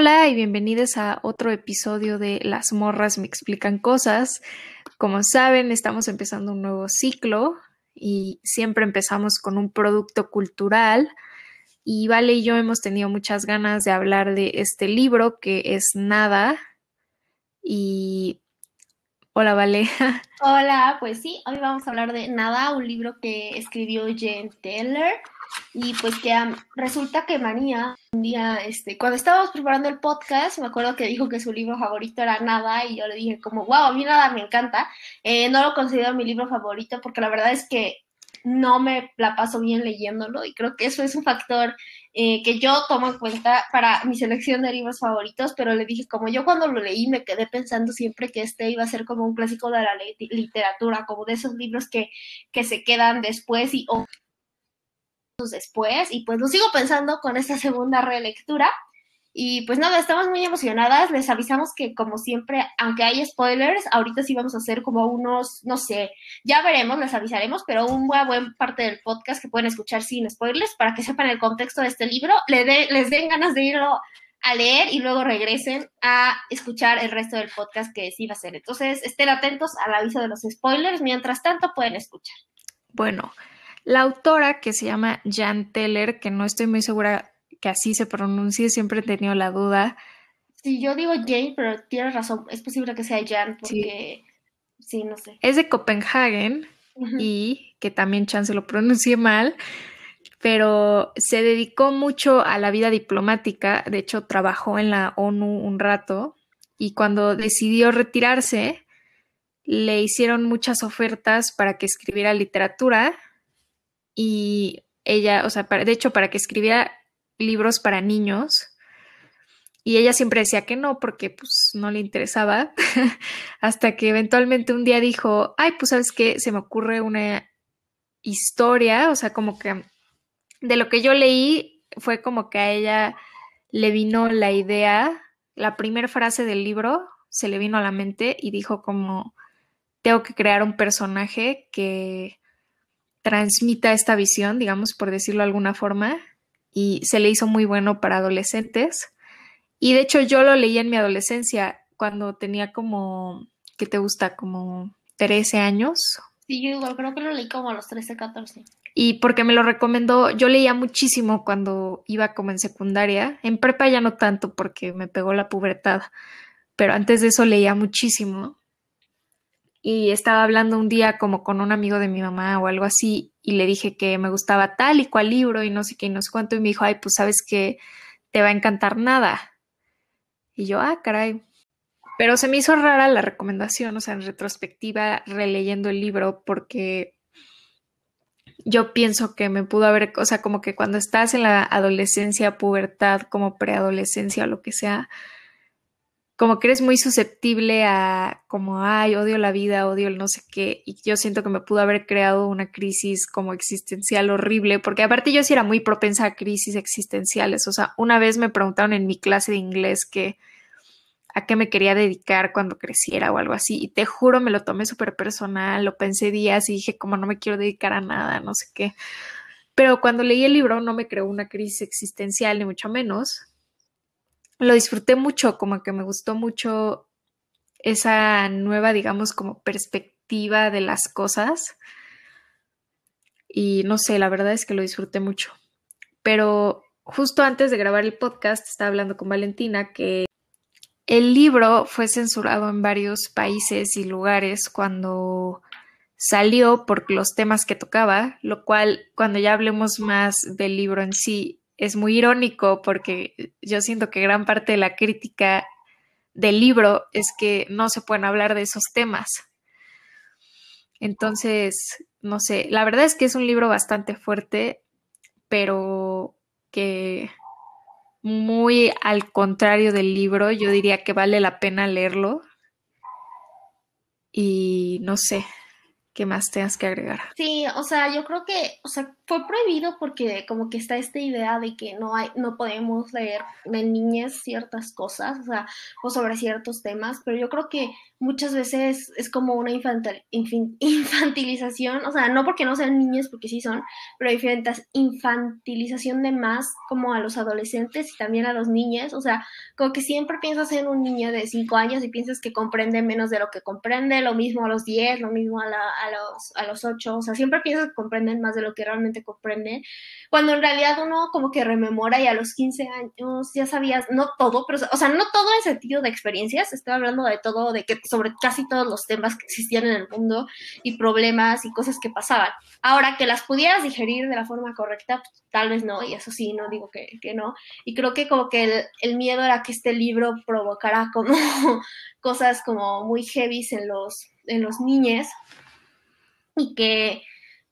Hola y bienvenidos a otro episodio de Las morras me explican cosas. Como saben, estamos empezando un nuevo ciclo y siempre empezamos con un producto cultural. Y Vale y yo hemos tenido muchas ganas de hablar de este libro que es Nada. Y hola, Vale. Hola, pues sí, hoy vamos a hablar de Nada, un libro que escribió Jane Taylor y pues que resulta que María, un día, este, cuando estábamos preparando el podcast, me acuerdo que dijo que su libro favorito era Nada y yo le dije como, wow, a mí Nada me encanta. Eh, no lo considero mi libro favorito porque la verdad es que no me la paso bien leyéndolo y creo que eso es un factor eh, que yo tomo en cuenta para mi selección de libros favoritos, pero le dije, como yo cuando lo leí me quedé pensando siempre que este iba a ser como un clásico de la literatura, como de esos libros que, que se quedan después y después y pues lo sigo pensando con esta segunda relectura. Y pues nada, estamos muy emocionadas. Les avisamos que como siempre, aunque hay spoilers, ahorita sí vamos a hacer como unos, no sé, ya veremos, les avisaremos, pero un buen, buen parte del podcast que pueden escuchar sin spoilers para que sepan el contexto de este libro, le les den ganas de irlo a leer y luego regresen a escuchar el resto del podcast que sí va a ser. Entonces, estén atentos al aviso de los spoilers. Mientras tanto, pueden escuchar. Bueno, la autora, que se llama Jan Teller, que no estoy muy segura que así se pronuncie, siempre he tenido la duda. Sí, yo digo Jane, pero tienes razón, es posible que sea Jan, porque sí, no sé. Es de Copenhagen y que también chance lo pronuncie mal, pero se dedicó mucho a la vida diplomática, de hecho trabajó en la ONU un rato y cuando decidió retirarse, le hicieron muchas ofertas para que escribiera literatura y ella, o sea, de hecho, para que escribiera libros para niños, y ella siempre decía que no, porque pues no le interesaba, hasta que eventualmente un día dijo, ay, pues sabes qué, se me ocurre una historia, o sea, como que de lo que yo leí fue como que a ella le vino la idea, la primera frase del libro se le vino a la mente y dijo como, tengo que crear un personaje que transmita esta visión, digamos, por decirlo de alguna forma, y se le hizo muy bueno para adolescentes. Y de hecho yo lo leí en mi adolescencia, cuando tenía como, ¿qué te gusta? Como 13 años. Sí, yo igual creo que lo leí como a los 13, 14. Y porque me lo recomendó, yo leía muchísimo cuando iba como en secundaria, en prepa ya no tanto porque me pegó la pubertad, pero antes de eso leía muchísimo y estaba hablando un día como con un amigo de mi mamá o algo así y le dije que me gustaba tal y cual libro y no sé qué y no sé cuánto y me dijo, ay, pues sabes que te va a encantar nada. Y yo, ah, caray. Pero se me hizo rara la recomendación, o sea, en retrospectiva, releyendo el libro, porque yo pienso que me pudo haber, o sea, como que cuando estás en la adolescencia, pubertad, como preadolescencia o lo que sea, como que eres muy susceptible a como, ay, odio la vida, odio el no sé qué, y yo siento que me pudo haber creado una crisis como existencial horrible, porque aparte yo sí era muy propensa a crisis existenciales, o sea, una vez me preguntaron en mi clase de inglés que a qué me quería dedicar cuando creciera o algo así, y te juro, me lo tomé súper personal, lo pensé días y dije como no me quiero dedicar a nada, no sé qué, pero cuando leí el libro no me creó una crisis existencial, ni mucho menos, lo disfruté mucho, como que me gustó mucho esa nueva, digamos, como perspectiva de las cosas. Y no sé, la verdad es que lo disfruté mucho. Pero justo antes de grabar el podcast estaba hablando con Valentina que el libro fue censurado en varios países y lugares cuando salió por los temas que tocaba, lo cual cuando ya hablemos más del libro en sí es muy irónico porque yo siento que gran parte de la crítica del libro es que no se pueden hablar de esos temas. Entonces, no sé, la verdad es que es un libro bastante fuerte, pero que muy al contrario del libro, yo diría que vale la pena leerlo. Y no sé, ¿Qué más tengas que agregar? Sí, o sea, yo creo que, o sea, fue prohibido porque como que está esta idea de que no hay, no podemos leer de niñas ciertas cosas, o sea, o sobre ciertos temas, pero yo creo que muchas veces es como una infantil, infantilización, o sea, no porque no sean niñas, porque sí son, pero diferentes infantilización de más como a los adolescentes y también a los niños, o sea, como que siempre piensas en un niño de 5 años y piensas que comprende menos de lo que comprende, lo mismo a los 10, lo mismo a, la, a los, a los 8, o sea, siempre piensas que comprenden más de lo que realmente comprenden, cuando en realidad uno como que rememora y a los 15 años ya sabías, no todo, pero, o sea, no todo en sentido de experiencias, estoy hablando de todo, de que sobre casi todos los temas que existían en el mundo y problemas y cosas que pasaban. Ahora, que las pudieras digerir de la forma correcta, pues, tal vez no, y eso sí, no digo que, que no. Y creo que como que el, el miedo era que este libro provocara como cosas como muy heavy en los, en los niños y que,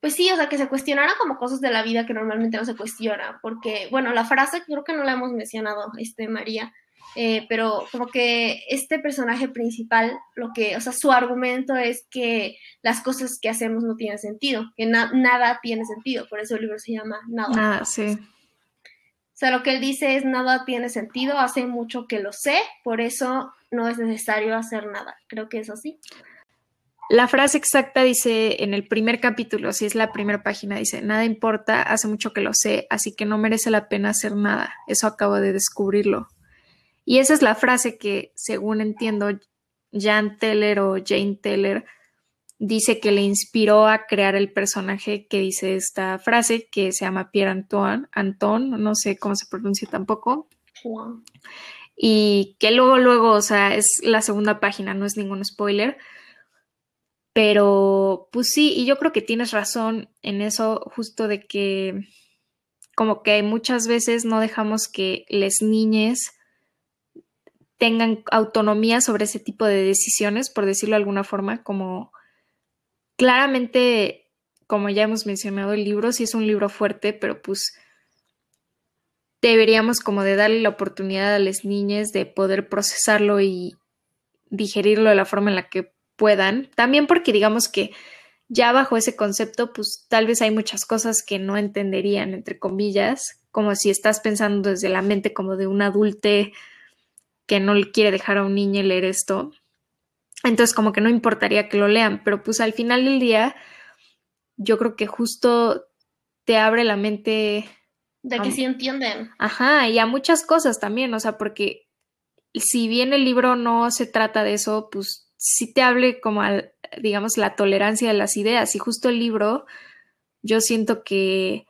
pues sí, o sea, que se cuestionaran como cosas de la vida que normalmente no se cuestiona, porque, bueno, la frase creo que no la hemos mencionado, este, María, eh, pero como que este personaje principal, lo que, o sea, su argumento es que las cosas que hacemos no tienen sentido, que nada tiene sentido, por eso el libro se llama Nada. Ah, sí. O sea, lo que él dice es nada tiene sentido, hace mucho que lo sé, por eso no es necesario hacer nada. Creo que es así. La frase exacta dice en el primer capítulo, si es la primera página, dice, nada importa, hace mucho que lo sé, así que no merece la pena hacer nada. Eso acabo de descubrirlo. Y esa es la frase que, según entiendo, Jan Teller o Jane Teller dice que le inspiró a crear el personaje que dice esta frase, que se llama Pierre Antoine, Anton, no sé cómo se pronuncia tampoco. Y que luego, luego, o sea, es la segunda página, no es ningún spoiler pero, pues sí, y yo creo que tienes razón en eso, justo de que como que muchas veces no dejamos que las niñas tengan autonomía sobre ese tipo de decisiones, por decirlo de alguna forma, como claramente, como ya hemos mencionado, el libro sí es un libro fuerte, pero pues deberíamos como de darle la oportunidad a las niñas de poder procesarlo y digerirlo de la forma en la que puedan. También porque digamos que ya bajo ese concepto, pues tal vez hay muchas cosas que no entenderían, entre comillas, como si estás pensando desde la mente como de un adulte que no le quiere dejar a un niño leer esto. Entonces como que no importaría que lo lean, pero pues al final del día yo creo que justo te abre la mente. De que sí entienden. Ajá, y a muchas cosas también, o sea, porque si bien el libro no se trata de eso, pues sí te hable como, al, digamos, la tolerancia de las ideas. Y justo el libro, yo siento que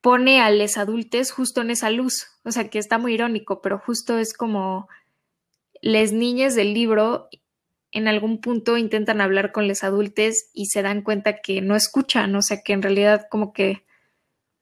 pone a los adultos justo en esa luz. O sea, que está muy irónico, pero justo es como las niñas del libro en algún punto intentan hablar con los adultos y se dan cuenta que no escuchan, o sea, que en realidad como que...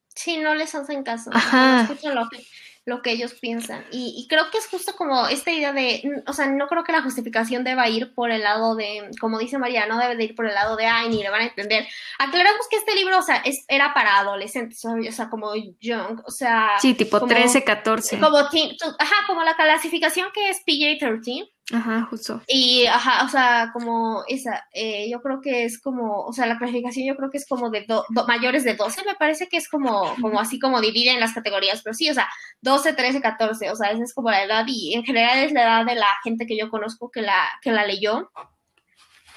Sí, no les hacen caso. No escuchan lo que lo que ellos piensan. Y, creo que es justo como esta idea de, o sea, no creo que la justificación deba ir por el lado de, como dice María, no debe de ir por el lado de, ay, ni le van a entender. Aclaramos que este libro, o sea, es, era para adolescentes, o sea, como young, o sea... Sí, tipo 13, 14. Como ajá, como la clasificación que es PJ-13. Ajá, justo. Y, ajá, o sea, como esa, eh, yo creo que es como, o sea, la clasificación yo creo que es como de mayores de 12, me parece que es como, como así como divide en las categorías, pero sí, o sea, 12, 13, 14, o sea, esa es como la edad y en general es la edad de la gente que yo conozco que la, que la leyó.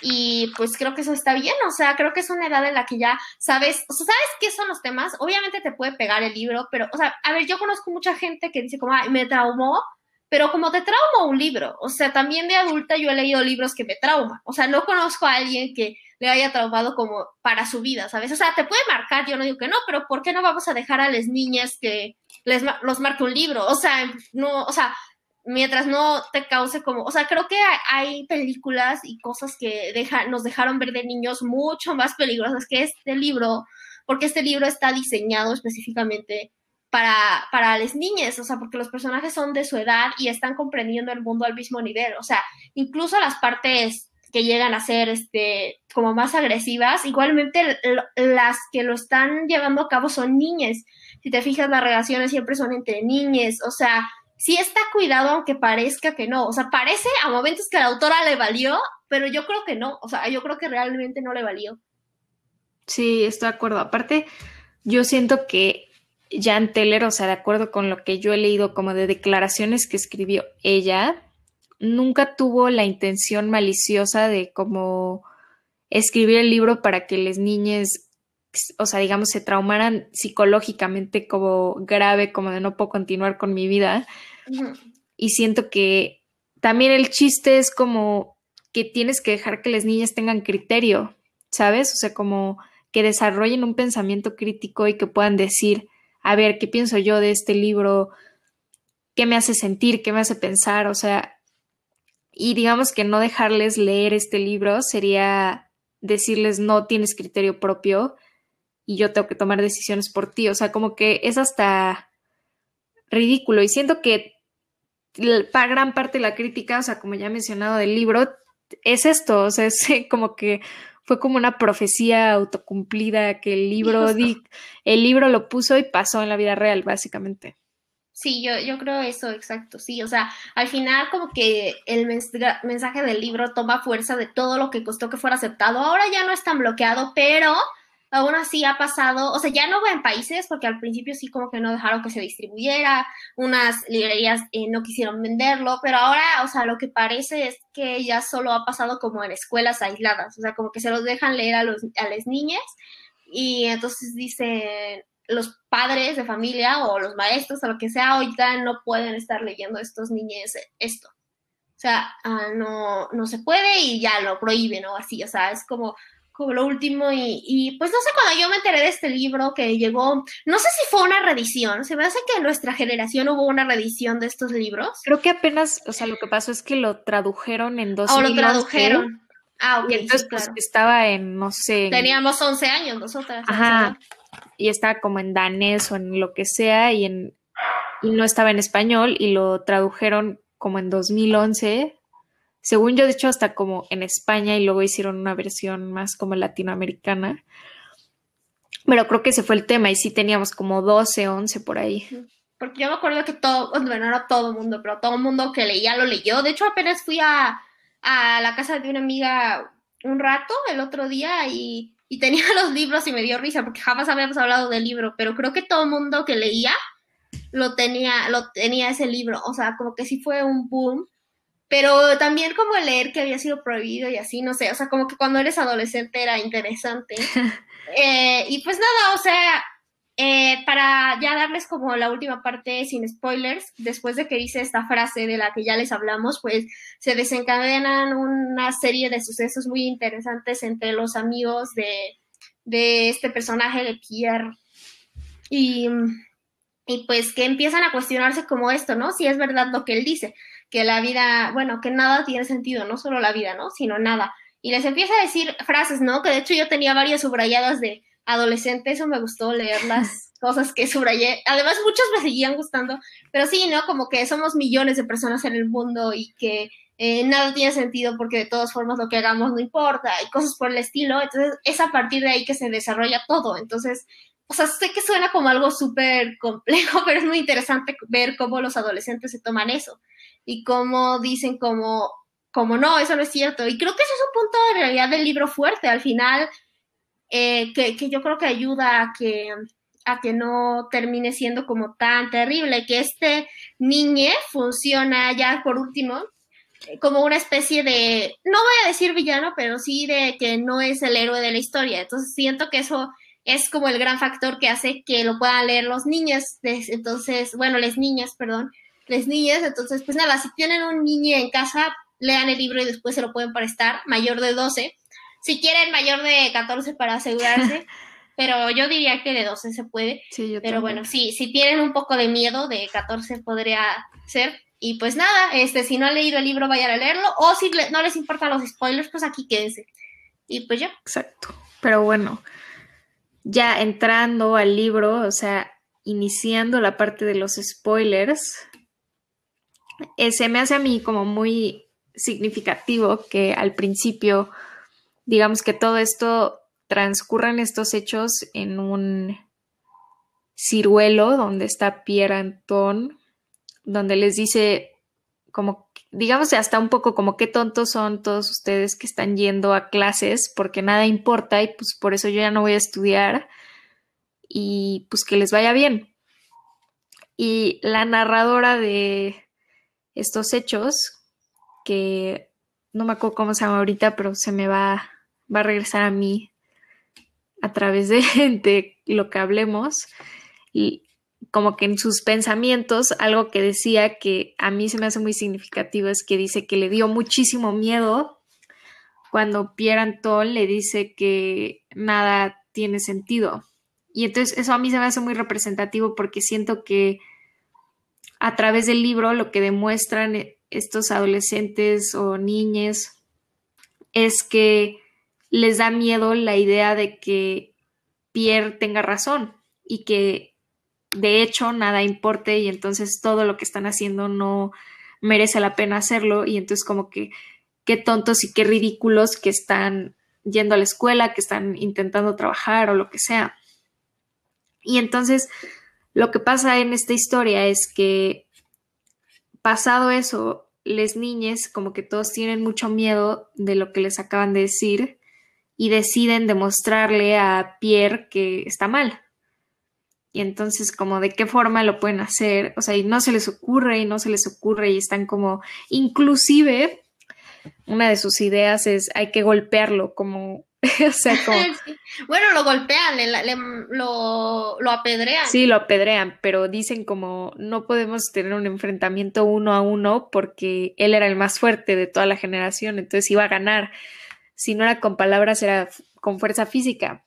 Y pues creo que eso está bien, o sea, creo que es una edad en la que ya sabes, o sea, sabes qué son los temas, obviamente te puede pegar el libro, pero, o sea, a ver, yo conozco mucha gente que dice como, ay, me traumó, pero como te trauma un libro, o sea, también de adulta yo he leído libros que me trauman, o sea, no conozco a alguien que le haya traumado como para su vida, ¿sabes? O sea, te puede marcar, yo no digo que no, pero ¿por qué no vamos a dejar a las niñas que les los marque un libro? O sea, no, o sea, mientras no te cause como, o sea, creo que hay, películas y cosas que deja, nos dejaron ver de niños mucho más peligrosas que este libro, porque este libro está diseñado específicamente para, para las niñas, o sea, porque los personajes son de su edad y están comprendiendo el mundo al mismo nivel, o sea, incluso las partes que llegan a ser este como más agresivas, igualmente las que lo están llevando a cabo son niñas. Si te fijas, las relaciones siempre son entre niñas, o sea, sí está cuidado aunque parezca que no. O sea, parece a momentos que la autora le valió, pero yo creo que no. O sea, yo creo que realmente no le valió. Sí, estoy de acuerdo. Aparte, yo siento que Jan Teller, o sea, de acuerdo con lo que yo he leído como de declaraciones que escribió ella, nunca tuvo la intención maliciosa de como escribir el libro para que las niñas, o sea, digamos, se traumaran psicológicamente como grave, como de no puedo continuar con mi vida. Y siento que también el chiste es como que tienes que dejar que las niñas tengan criterio, ¿sabes? O sea, como que desarrollen un pensamiento crítico y que puedan decir, a ver, ¿qué pienso yo de este libro? ¿Qué me hace sentir? ¿Qué me hace pensar? O sea, y digamos que no dejarles leer este libro sería decirles no tienes criterio propio y yo tengo que tomar decisiones por ti. O sea, como que es hasta ridículo. Y siento que para gran parte de la crítica, o sea, como ya he mencionado del libro, es esto, o sea, es como que fue como una profecía autocumplida que el libro, el libro lo puso y pasó en la vida real, básicamente. Sí, yo, yo creo eso, exacto, sí, o sea, al final como que el mensaje del libro toma fuerza de todo lo que costó que fuera aceptado, ahora ya no es tan bloqueado, pero aún así ha pasado, o sea, ya no va en países, porque al principio sí como que no dejaron que se distribuyera, unas librerías eh, no quisieron venderlo, pero ahora, o sea, lo que parece es que ya solo ha pasado como en escuelas aisladas, o sea, como que se los dejan leer a, los, a las niñas y entonces dicen los padres de familia o los maestros o lo que sea, ahorita no pueden estar leyendo a estos niños esto. O sea, ah, no, no se puede y ya lo prohíben o así, o sea, es como como lo último y, pues no sé, cuando yo me enteré de este libro que llegó, no sé si fue una reedición, se me hace que en nuestra generación hubo una reedición de estos libros. Creo que apenas, o sea, lo que pasó es que lo tradujeron en dos O lo tradujeron. Ah, ok. entonces, pues estaba en, no sé. Teníamos 11 años nosotras. Ajá. Y estaba como en danés o en lo que sea y, en, y no estaba en español y lo tradujeron como en 2011 según yo, de hecho, hasta como en España y luego hicieron una versión más como latinoamericana. Pero creo que ese fue el tema y sí teníamos como 12, 11 por ahí. Porque yo me acuerdo que todo, bueno, no todo el mundo, pero todo el mundo que leía lo leyó. De hecho, apenas fui a, la casa de una amiga un rato el otro día y, y, tenía los libros y me dio risa porque jamás habíamos hablado del libro, pero creo que todo el mundo que leía lo tenía, lo tenía ese libro. O sea, como que sí fue un boom pero también como leer que había sido prohibido y así, no sé, o sea, como que cuando eres adolescente era interesante. Eh, y pues nada, o sea, eh, para ya darles como la última parte sin spoilers, después de que dice esta frase de la que ya les hablamos, pues se desencadenan una serie de sucesos muy interesantes entre los amigos de, de este personaje de Pierre. Y, y pues que empiezan a cuestionarse como esto, ¿no? Si es verdad lo que él dice que la vida, bueno, que nada tiene sentido, no solo la vida, ¿no? Sino nada. Y les empieza a decir frases, ¿no? Que de hecho yo tenía varias subrayadas de adolescente, eso me gustó leer las cosas que subrayé. Además, muchas me seguían gustando, pero sí, ¿no? Como que somos millones de personas en el mundo y que eh, nada tiene sentido porque de todas formas lo que hagamos no importa y cosas por el estilo. Entonces, es a partir de ahí que se desarrolla todo. Entonces, o sea, sé que suena como algo súper complejo, pero es muy interesante ver cómo los adolescentes se toman eso y cómo dicen como, como no, eso no es cierto. Y creo que ese es un punto de realidad del libro fuerte, al final, eh, que, que, yo creo que ayuda a que, a que no termine siendo como tan terrible, que este niñe funciona ya por último como una especie de, no voy a decir villano, pero sí de que no es el héroe de la historia. Entonces siento que eso es como el gran factor que hace que lo puedan leer los niños. Entonces, bueno, las niñas, perdón les niñas. Entonces, pues nada, si tienen un niño en casa, lean el libro y después se lo pueden prestar, mayor de 12. Si quieren, mayor de 14 para asegurarse. pero yo diría que de 12 se puede. pero bueno, sí, si tienen un poco de miedo, de 14 podría ser. Y pues nada, este, si no han leído el libro, vayan a leerlo. O si no les importan los spoilers, pues aquí quédense. Y pues ya. Exacto. Pero bueno, ya entrando al libro, o sea, iniciando la parte de los spoilers, eh, se me hace a mí como muy significativo que al principio, digamos que todo esto transcurran estos hechos en un ciruelo donde está Pierre Anton donde les dice como, digamos, hasta un poco como qué tontos son todos ustedes que están yendo a clases porque nada importa y pues por eso yo ya no voy a estudiar y pues que les vaya bien. Y la narradora de estos hechos, que no me acuerdo cómo se llama ahorita, pero se me va, va a regresar a mí a través de, de lo que hablemos, y como que en sus pensamientos, algo que decía que a mí se me hace muy significativo es que dice que le dio muchísimo miedo cuando Pierre Anton le dice que nada tiene sentido. Y entonces eso a mí se me hace muy representativo porque siento que a través del libro lo que demuestran estos adolescentes o niñas es que les da miedo la idea de que Pierre tenga razón y que de hecho nada importe y entonces todo lo que están haciendo no merece la pena hacerlo y entonces como que qué tontos y qué ridículos que están yendo a la escuela, que están intentando trabajar o lo que sea. Y entonces lo que pasa en esta historia es que pasado eso, les niñes como que todos tienen mucho miedo de lo que les acaban de decir y deciden demostrarle a Pierre que está mal. Y entonces como de qué forma lo pueden hacer, o sea, y no se les ocurre y no se les ocurre y están como, inclusive, una de sus ideas es hay que golpearlo, como o sea, como... Bueno, lo golpean, lo, lo apedrean. Sí, lo apedrean, pero dicen como no podemos tener un enfrentamiento uno a uno porque él era el más fuerte de toda la generación, entonces iba a ganar. Si no era con palabras, era con fuerza física.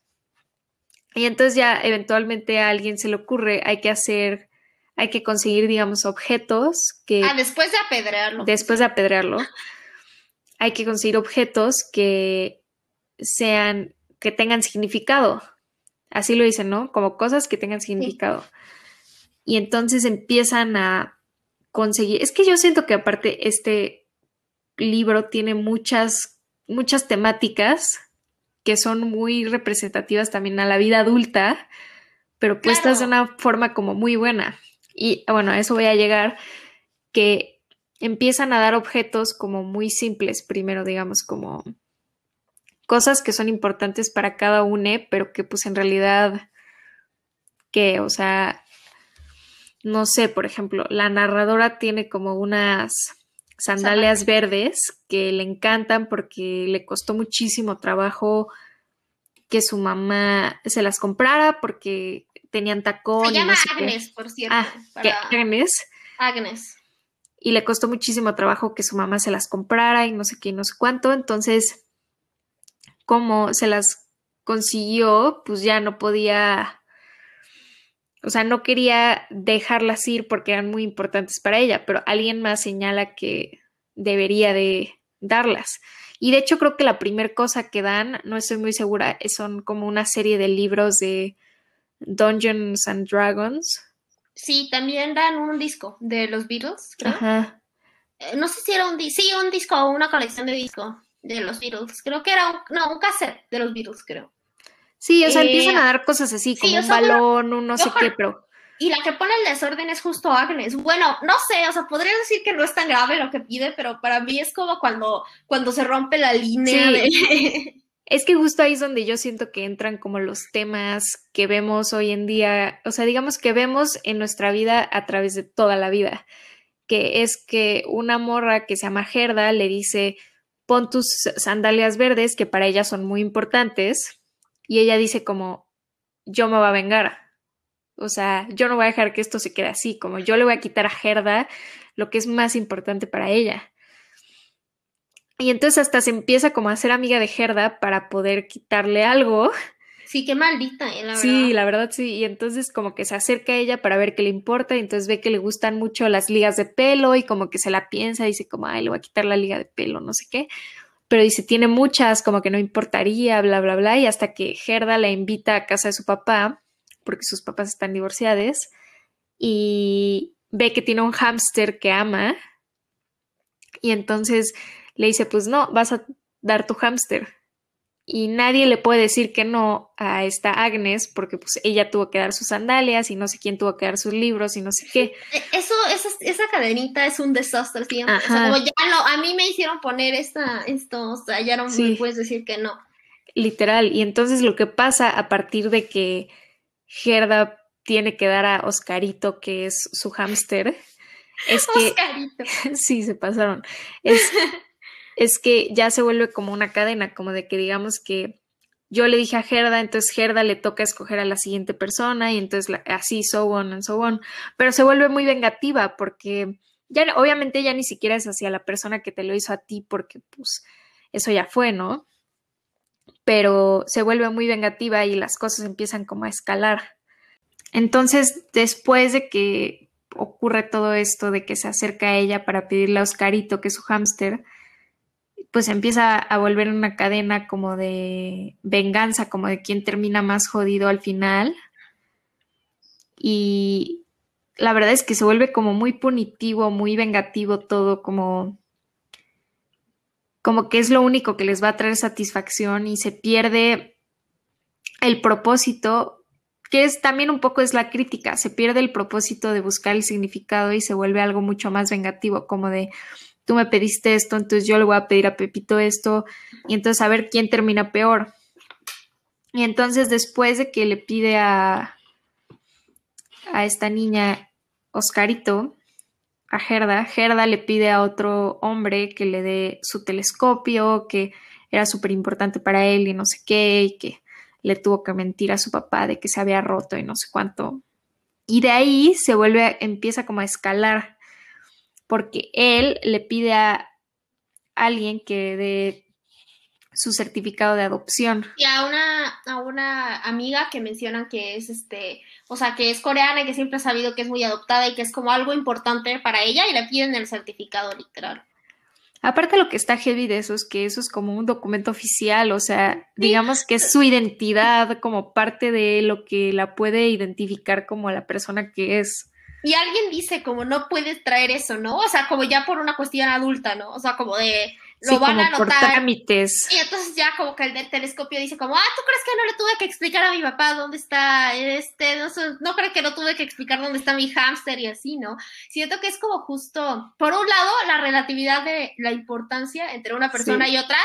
Y entonces ya eventualmente a alguien se le ocurre, hay que hacer, hay que conseguir, digamos, objetos que... Ah, después de apedrearlo. Después de apedrearlo. hay que conseguir objetos que sean, que tengan significado. Así lo dicen, ¿no? Como cosas que tengan significado. Y entonces empiezan a conseguir, es que yo siento que aparte este libro tiene muchas, muchas temáticas que son muy representativas también a la vida adulta, pero puestas de una forma como muy buena. Y bueno, a eso voy a llegar, que empiezan a dar objetos como muy simples, primero digamos como cosas que son importantes para cada uno, pero que pues en realidad, que, o sea, no sé, por ejemplo, la narradora tiene como unas sandalias verdes que le encantan porque le costó muchísimo trabajo que su mamá se las comprara porque tenían tacón. Se llama Agnes, por cierto. Ah, Agnes. Agnes. Y le costó muchísimo trabajo que su mamá se las comprara y no sé qué, no sé cuánto. Entonces, como se las consiguió, pues ya no podía, o sea, no quería dejarlas ir porque eran muy importantes para ella, pero alguien más señala que debería de darlas. Y de hecho creo que la primera cosa que dan, no estoy muy segura, son como una serie de libros de Dungeons and Dragons. Sí, también dan un disco de los Beatles, creo. Ajá. Eh, no sé si era un disco, sí, un disco o una colección de disco de los Beatles. Creo que era un, no, un cassette de los Beatles, creo. Sí, o sea, empiezan a dar cosas así, como un balón, un no sé qué, pero... Y la que pone el desorden es justo Agnes. Bueno, no sé, o sea, podría decir que no es tan grave lo que pide, pero para mí es como cuando, cuando se rompe la línea de... Es que justo ahí es donde yo siento que entran como los temas que vemos hoy en día, o sea, digamos que vemos en nuestra vida a través de toda la vida, que es que una morra que se llama Gerda le dice, pon tus sandalias verdes, que para ella son muy importantes, y ella dice como, yo me voy a vengar. O sea, yo no voy a dejar que esto se quede así, como yo le voy a quitar a Gerda lo que es más importante para ella. Y entonces hasta se empieza como a ser amiga de Gerda para poder quitarle algo Sí, qué maldita, eh, la verdad. Sí, la verdad sí. Y entonces como que se acerca a ella para ver qué le importa y entonces ve que le gustan mucho las ligas de pelo y como que se la piensa y dice como, ay, le voy a quitar la liga de pelo, no sé qué. Pero dice, tiene muchas, como que no importaría, bla, bla, bla. Y hasta que Gerda la invita a casa de su papá, porque sus papás están divorciados, y ve que tiene un hámster que ama. Y entonces le dice, pues no, vas a dar tu hámster. Y nadie le puede decir que no a esta Agnes porque pues ella tuvo que dar sus sandalias y no sé quién tuvo que dar sus libros y no sé qué. E, eso, esa, esa cadenita es un desastre, ¿sí? O sea, como ya no, a mí me hicieron poner esta, esto, o sea, ya no me puedes decir que no. Literal, y entonces lo que pasa a partir de que Gerda tiene que dar a Oscarito, que es su hámster, es que... Oscarito. sí, se pasaron. Es, es que ya se vuelve como una cadena, como de que digamos que yo le dije a Gerda, entonces Gerda le toca escoger a la siguiente persona y entonces así, so on and so on, pero se vuelve muy vengativa porque ya obviamente ya ni siquiera es hacia la persona que te lo hizo a ti porque pues eso ya fue, ¿no? Pero se vuelve muy vengativa y las cosas empiezan como a escalar. Entonces, después de que ocurre todo esto, de que se acerca a ella para pedirle a Oscarito, que es su hámster, pues empieza a volver una cadena como de venganza, como de quién termina más jodido al final. Y la verdad es que se vuelve como muy punitivo, muy vengativo todo, como como que es lo único que les va a traer satisfacción y se pierde el propósito, que es también un poco es la crítica, se pierde el propósito de buscar el significado y se vuelve algo mucho más vengativo, como de tú me pediste esto, entonces yo le voy a pedir a Pepito esto, y entonces a ver quién termina peor. Y entonces después de que le pide a, a esta niña Oscarito, a Gerda, Gerda le pide a otro hombre que le dé su telescopio, que era súper importante para él y no sé qué, y que le tuvo que mentir a su papá de que se había roto y no sé cuánto. Y de ahí se vuelve, empieza como a escalar porque él le pide a alguien que dé su certificado de adopción. Y a una, a una amiga que mencionan que es este, o sea, que es coreana y que siempre ha sabido que es muy adoptada y que es como algo importante para ella y le piden el certificado literal. Aparte lo que está heavy de eso es que eso es como un documento oficial, o sea, digamos que es su identidad como parte de lo que la puede identificar como la persona que es. Y alguien dice como no puedes traer eso, ¿no? O sea, como ya por una cuestión adulta, ¿no? O sea, como de lo van a anotar. Por trámites. Y entonces ya como que el del telescopio dice como, ah, ¿tú crees que no le tuve que explicar a mi papá dónde está este? No, no creo que no tuve que explicar dónde está mi hámster y así, ¿no? Siento que es como justo, por un lado, la relatividad de la importancia entre una persona y otra,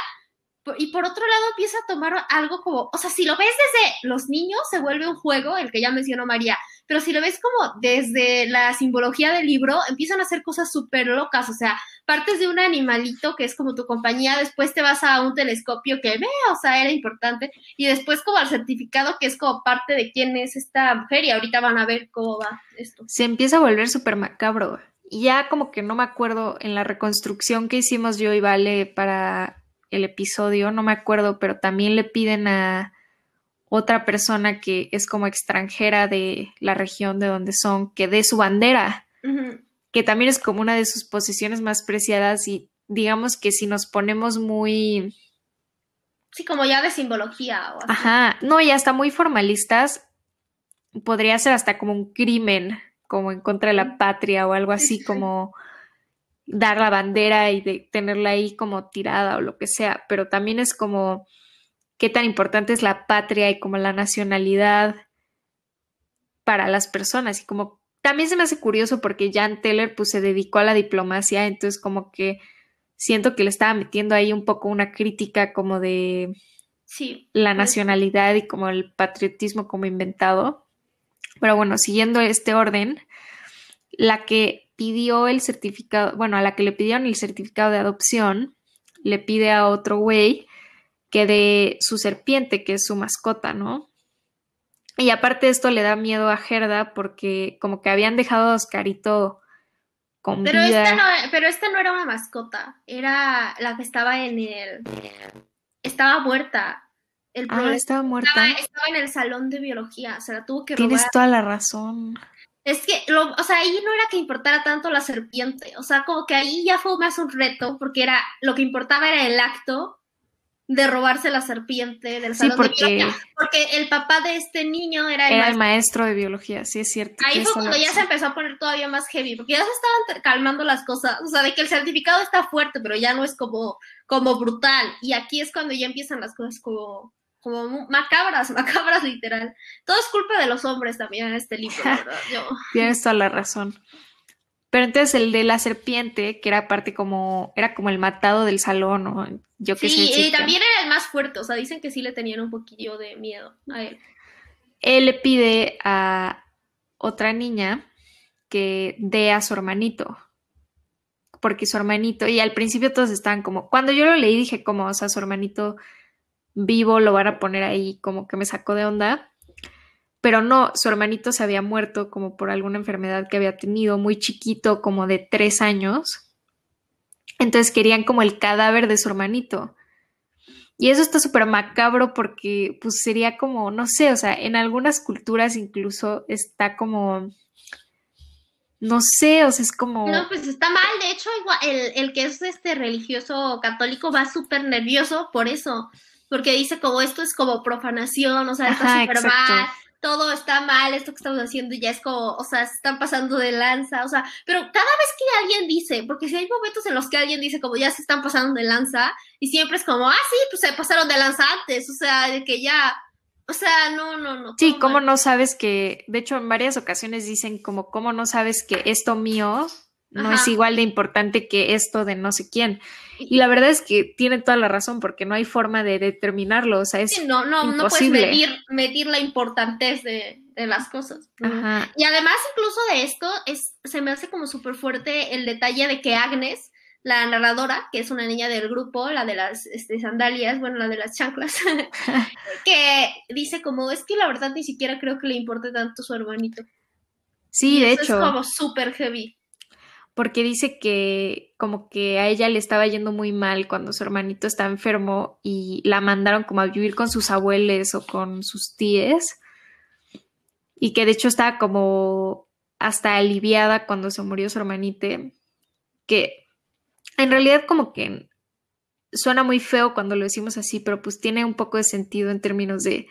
y por otro lado empieza a tomar algo como, o sea, si lo ves desde los niños, se vuelve un juego, el que ya mencionó María, pero si lo ves como desde la simbología del libro, empiezan a hacer cosas súper locas, o sea, partes de un animalito que es como tu compañía, después te vas a un telescopio que ve, o sea, era importante, y después como al certificado que es como parte de quién es esta mujer, y ahorita van a ver cómo va esto. Se empieza a volver súper macabro. Y ya como que no me acuerdo en la reconstrucción que hicimos yo y Vale para el episodio, no me acuerdo, pero también le piden a otra persona que es como extranjera de la región de donde son, que dé su bandera, que también es como una de sus posiciones más preciadas y digamos que si nos ponemos muy... Sí, como ya de simbología. O Ajá, no, y hasta muy formalistas, podría ser hasta como un crimen, como en contra de la patria o algo así, como dar la bandera y de tenerla ahí como tirada o lo que sea, pero también es como qué tan importante es la patria y como la nacionalidad para las personas. Y como también se me hace curioso porque Jan Teller pues se dedicó a la diplomacia, entonces como que siento que le estaba metiendo ahí un poco una crítica como de sí, la nacionalidad y como el patriotismo como inventado. Pero bueno, siguiendo este orden, la que pidió el certificado, bueno, a la que le pidieron el certificado de adopción, le pide a otro güey que de su serpiente, que es su mascota, ¿no? Y aparte de esto le da miedo a Gerda porque como que habían dejado a Oscarito con pero vida. Esta no, pero esta no era una mascota, era la que estaba en el... Estaba muerta. El ah, estaba muerta. Estaba, en el salón de biología, o sea, la tuvo que Tienes toda la razón. Es que, lo, o sea, ahí no era que importara tanto la serpiente, o sea, como que ahí ya fue más un reto, porque era, lo que importaba era el acto de robarse la serpiente del salón porque, de biología, porque el papá de este niño era el, era maestro. el maestro de biología, sí es cierto. Ahí fue cuando ya se empezó a poner todavía más heavy, porque ya se estaban calmando las cosas, o sea, de que el certificado está fuerte, pero ya no es como, como brutal, y aquí es cuando ya empiezan las cosas como, como macabras, macabras literal. Todo es culpa de los hombres también en este libro, ¿verdad? Yo... Tienes toda la razón. Pero entonces el de la serpiente, que era parte como, era como el matado del salón, ¿no? Yo que sí, sé. y también era el más fuerte, o sea, dicen que sí le tenían un poquillo de miedo a él. Él le pide a otra niña que dé a su hermanito. Porque su hermanito, y al principio todos estaban como, cuando yo lo leí dije como, o sea, su hermanito vivo lo van a poner ahí, como que me sacó de onda pero no, su hermanito se había muerto como por alguna enfermedad que había tenido, muy chiquito, como de tres años. Entonces querían como el cadáver de su hermanito. Y eso está súper macabro porque pues sería como, no sé, o sea, en algunas culturas incluso está como, no sé, o sea, es como... No, pues está mal, de hecho, igual, el, el que es este religioso católico va súper nervioso por eso, porque dice como esto es como profanación, o sea, está súper mal todo está mal, esto que estamos haciendo ya es como, o sea, se están pasando de lanza, o sea, pero cada vez que alguien dice, porque si hay momentos en los que alguien dice como ya se están pasando de lanza, y siempre es como, ah, sí, pues se pasaron de lanza antes, o sea, de que ya, o sea, no, no, no. Sí, ¿cómo mal. no sabes que, de hecho, en varias ocasiones dicen como, ¿cómo no sabes que esto mío no Ajá. es igual de importante que esto de no sé quién. Y la verdad es que tiene toda la razón, porque no hay forma de determinarlo, o sea, es sí, no, no, imposible. no puedes medir, medir la importantez de, de las cosas. Ajá. Y además, incluso de esto, es, se me hace como súper fuerte el detalle de que Agnes, la narradora, que es una niña del grupo, la de las este, sandalias, bueno, la de las chanclas, que dice como, es que la verdad ni siquiera creo que le importe tanto su hermanito. Sí, y de eso hecho. Es como súper heavy porque dice que como que a ella le estaba yendo muy mal cuando su hermanito estaba enfermo y la mandaron como a vivir con sus abuelos o con sus tíes. Y que de hecho estaba como hasta aliviada cuando se murió su hermanite, que en realidad como que suena muy feo cuando lo decimos así, pero pues tiene un poco de sentido en términos de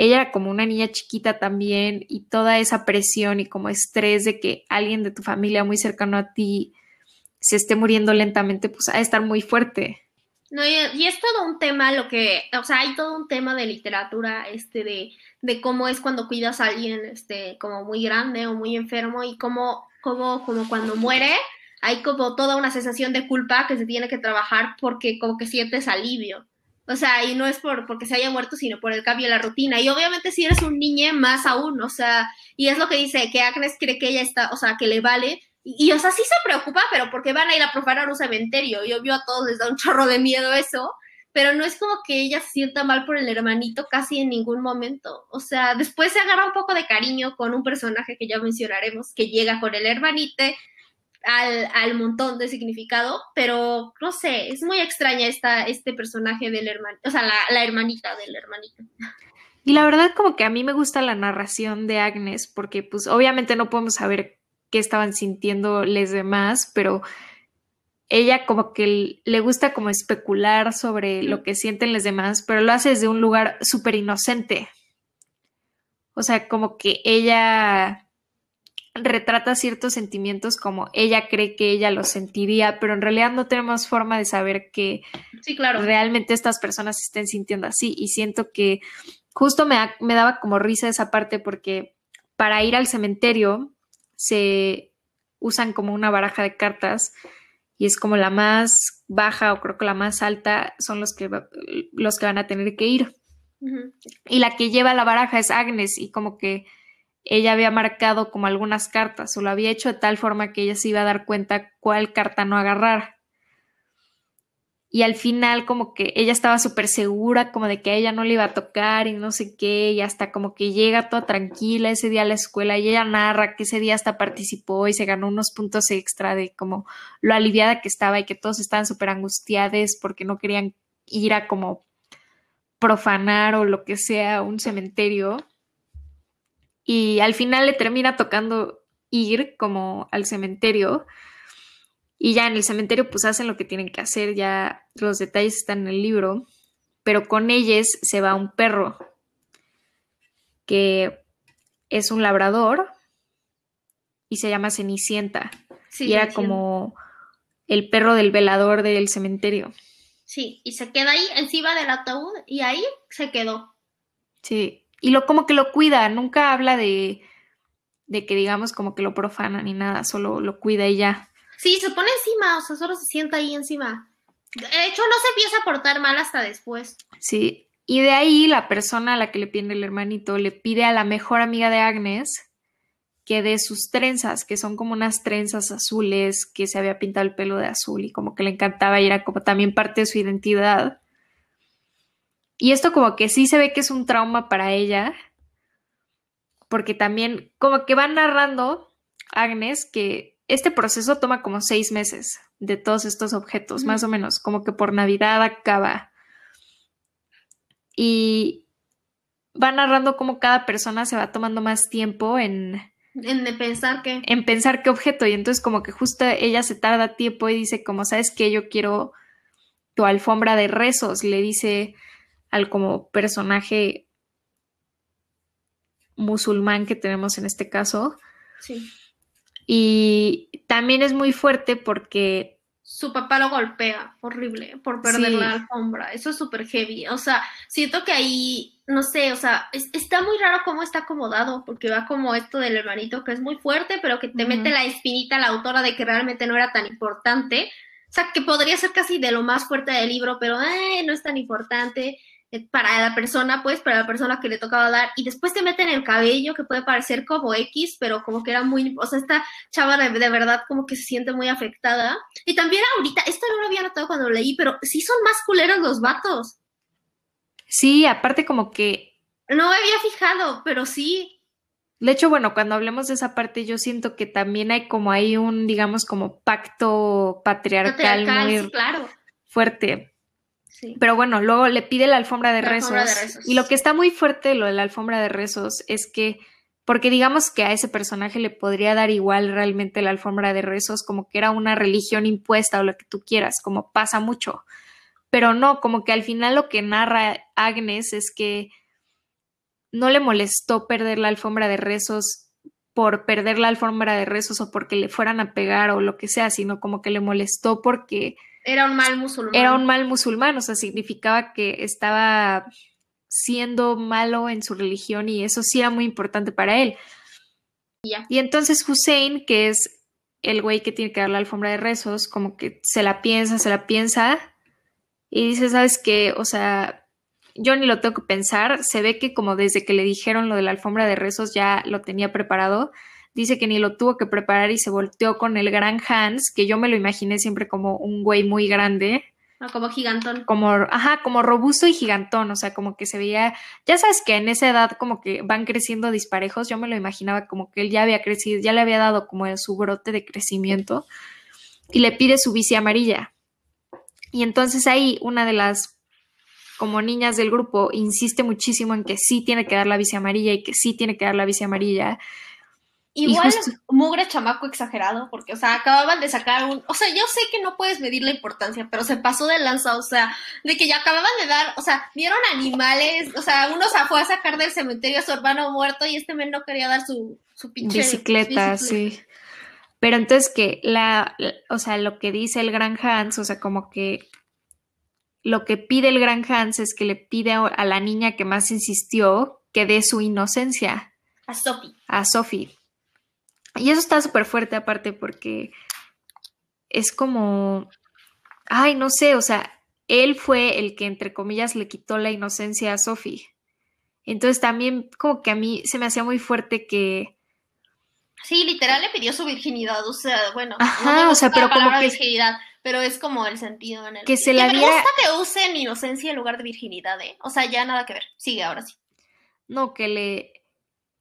ella como una niña chiquita también y toda esa presión y como estrés de que alguien de tu familia muy cercano a ti se esté muriendo lentamente, pues ha de estar muy fuerte. No, y, y, es todo un tema lo que, o sea, hay todo un tema de literatura, este, de, de cómo es cuando cuidas a alguien, este, como muy grande o muy enfermo y cómo, cómo, como cuando muere, hay como toda una sensación de culpa que se tiene que trabajar porque como que sientes alivio. O sea, y no es por porque se haya muerto, sino por el cambio de la rutina. Y obviamente si eres un niño, más aún, o sea, y es lo que dice, que Agnes cree que ella está, o sea, que le vale. Y, y, o sea, sí se preocupa, pero porque van a ir a profanar un cementerio. Y obvio a todos les da un chorro de miedo eso. Pero no es como que ella se sienta mal por el hermanito casi en ningún momento. O sea, después se agarra un poco de cariño con un personaje que ya mencionaremos, que llega con el hermanite, al, al, montón de significado, pero no sé, es muy extraña esta, este personaje del hermanito, o sea, la, la, hermanita del hermanito. Y la verdad como que a mí me gusta la narración de Agnes, porque pues obviamente no podemos saber qué estaban sintiendo los demás, pero ella como que le gusta como especular sobre lo que sienten los demás, pero lo hace desde un lugar súper inocente. O sea, como que ella retrata ciertos sentimientos como ella cree que ella los sentiría, pero en realidad no tenemos forma de saber que sí, claro. realmente estas personas estén sintiendo así. Y siento que justo me, me daba como risa esa parte porque para ir al cementerio se usan como una baraja de cartas y es como la más baja o creo que la más alta son los que, los que van a tener que ir. Uh -huh. Y la que lleva la baraja es Agnes y como que ella había marcado como algunas cartas o lo había hecho de tal forma que ella se iba a dar cuenta cuál carta no agarrar. Y al final como que ella estaba súper segura como de que a ella no le iba a tocar y no sé qué, y hasta como que llega toda tranquila ese día a la escuela y ella narra que ese día hasta participó y se ganó unos puntos extra de como lo aliviada que estaba y que todos estaban súper angustiados porque no querían ir a como profanar o lo que sea un cementerio y al final le termina tocando ir como al cementerio y ya en el cementerio pues hacen lo que tienen que hacer, ya los detalles están en el libro pero con ellas se va un perro que es un labrador y se llama Cenicienta. y era como el perro del velador del cementerio. Sí, y se queda ahí encima del ataúd y ahí se quedó. Sí, y lo como que lo cuida, nunca habla de, de que digamos como que lo profana ni nada, solo lo cuida y ya. Sí, se pone encima, o sea, solo se sienta ahí encima. De hecho, no se empieza a portar mal hasta después. Sí, y de ahí la persona a la que le pide el hermanito le pide a la mejor amiga de Agnes que dé sus trenzas, que son como unas trenzas azules, que se había pintado el pelo de azul y como que le encantaba y era como también parte de su identidad. Y esto como que sí se ve que es un trauma para ella, porque también como que va narrando Agnes que este proceso toma como seis meses de todos estos objetos, más o menos, como que por Navidad acaba y va narrando cómo cada persona se va tomando más tiempo en... En pensar que... En pensar qué objeto. Y entonces como que justo ella se tarda tiempo y dice como, ¿sabes qué? Yo quiero tu alfombra de rezos. Le dice al como personaje musulmán que tenemos en este caso. Sí. Y también es muy fuerte porque su papá lo golpea, horrible, por perder la alfombra. Eso es súper heavy. O sea, siento que ahí, no sé, o sea, está muy raro cómo está acomodado, porque va como esto del hermanito que es muy fuerte, pero que te mete la espinita a la autora de que realmente no era tan importante. O sea, que podría ser casi de lo más fuerte del libro, pero eh, no es tan importante. Eh, para la persona, pues, para la persona que le tocaba dar, y después te meten el cabello, que puede parecer como X, pero como que era muy, o sea, esta chava de, verdad como que se siente muy afectada. Y también ahorita, esto no lo había notado cuando lo leí, pero sí son más culeros los vatos. Sí, aparte como que... No me había fijado, pero sí. De hecho, bueno, cuando hablemos de esa parte, yo siento que también hay como hay un, digamos, como pacto patriarcal, muy claro. fuerte pero bueno, luego le pide la alfombra de, rezos, Y lo que está muy fuerte lo de la alfombra de rezos es que, porque digamos que a ese personaje le podría dar igual realmente la alfombra de rezos, como que era una religión impuesta o lo que tú quieras, como pasa mucho. Pero no, como que al final lo que narra Agnes es que no le molestó perder la alfombra de rezos por perder la alfombra de rezos o porque le fueran a pegar o lo que sea, sino como que le molestó porque era un mal musulmán. Era un mal musulmán, o sea, significaba que estaba siendo malo en su religión y eso sí era muy importante para él. Y entonces Hussein, que es el güey que tiene que dar la alfombra de rezos, como que se la piensa, se la piensa y dice, ¿sabes qué? O sea, yo ni lo tengo que pensar, se ve que como desde que le dijeron lo de la alfombra de rezos ya lo tenía preparado dice que ni lo tuvo que preparar y se volteó con el gran Hans, que yo me lo imaginé siempre como un güey muy grande. como gigantón. Como, ajá, como robusto y gigantón, o sea, como que se veía, ya sabes que en esa edad como que van creciendo disparejos, yo me lo imaginaba como que él ya había crecido, ya le había dado como su brote de crecimiento y le pide su bici amarilla. Y entonces ahí una de las como niñas del grupo insiste muchísimo en que sí tiene que dar la bici amarilla y que sí tiene que dar la bici amarilla Igual mugre chamaco exagerado, porque, o sea, acababan de sacar un, o sea, yo sé que no puedes medir la importancia, pero se pasó de lanza, o sea, de que ya acababan de dar, o sea, vieron animales, o sea, uno se fue a sacar del cementerio a su hermano muerto y este men no quería dar su, su pinche bicicleta, sí. Pero entonces que la, o sea, lo que dice el gran Hans, o sea, como que lo que pide el gran Hans es que le pide a la niña que más insistió que dé su inocencia. A Sophie. A Sophie. Y eso está súper fuerte aparte porque es como, ay, no sé, o sea, él fue el que, entre comillas, le quitó la inocencia a Sophie. Entonces también como que a mí se me hacía muy fuerte que... Sí, literal le pidió su virginidad, o sea, bueno, Ajá, o sea, pero como que... virginidad, pero es como el sentido en el que se la me gusta que usen inocencia en lugar de virginidad, ¿eh? O sea, ya nada que ver. Sigue ahora sí. No, que le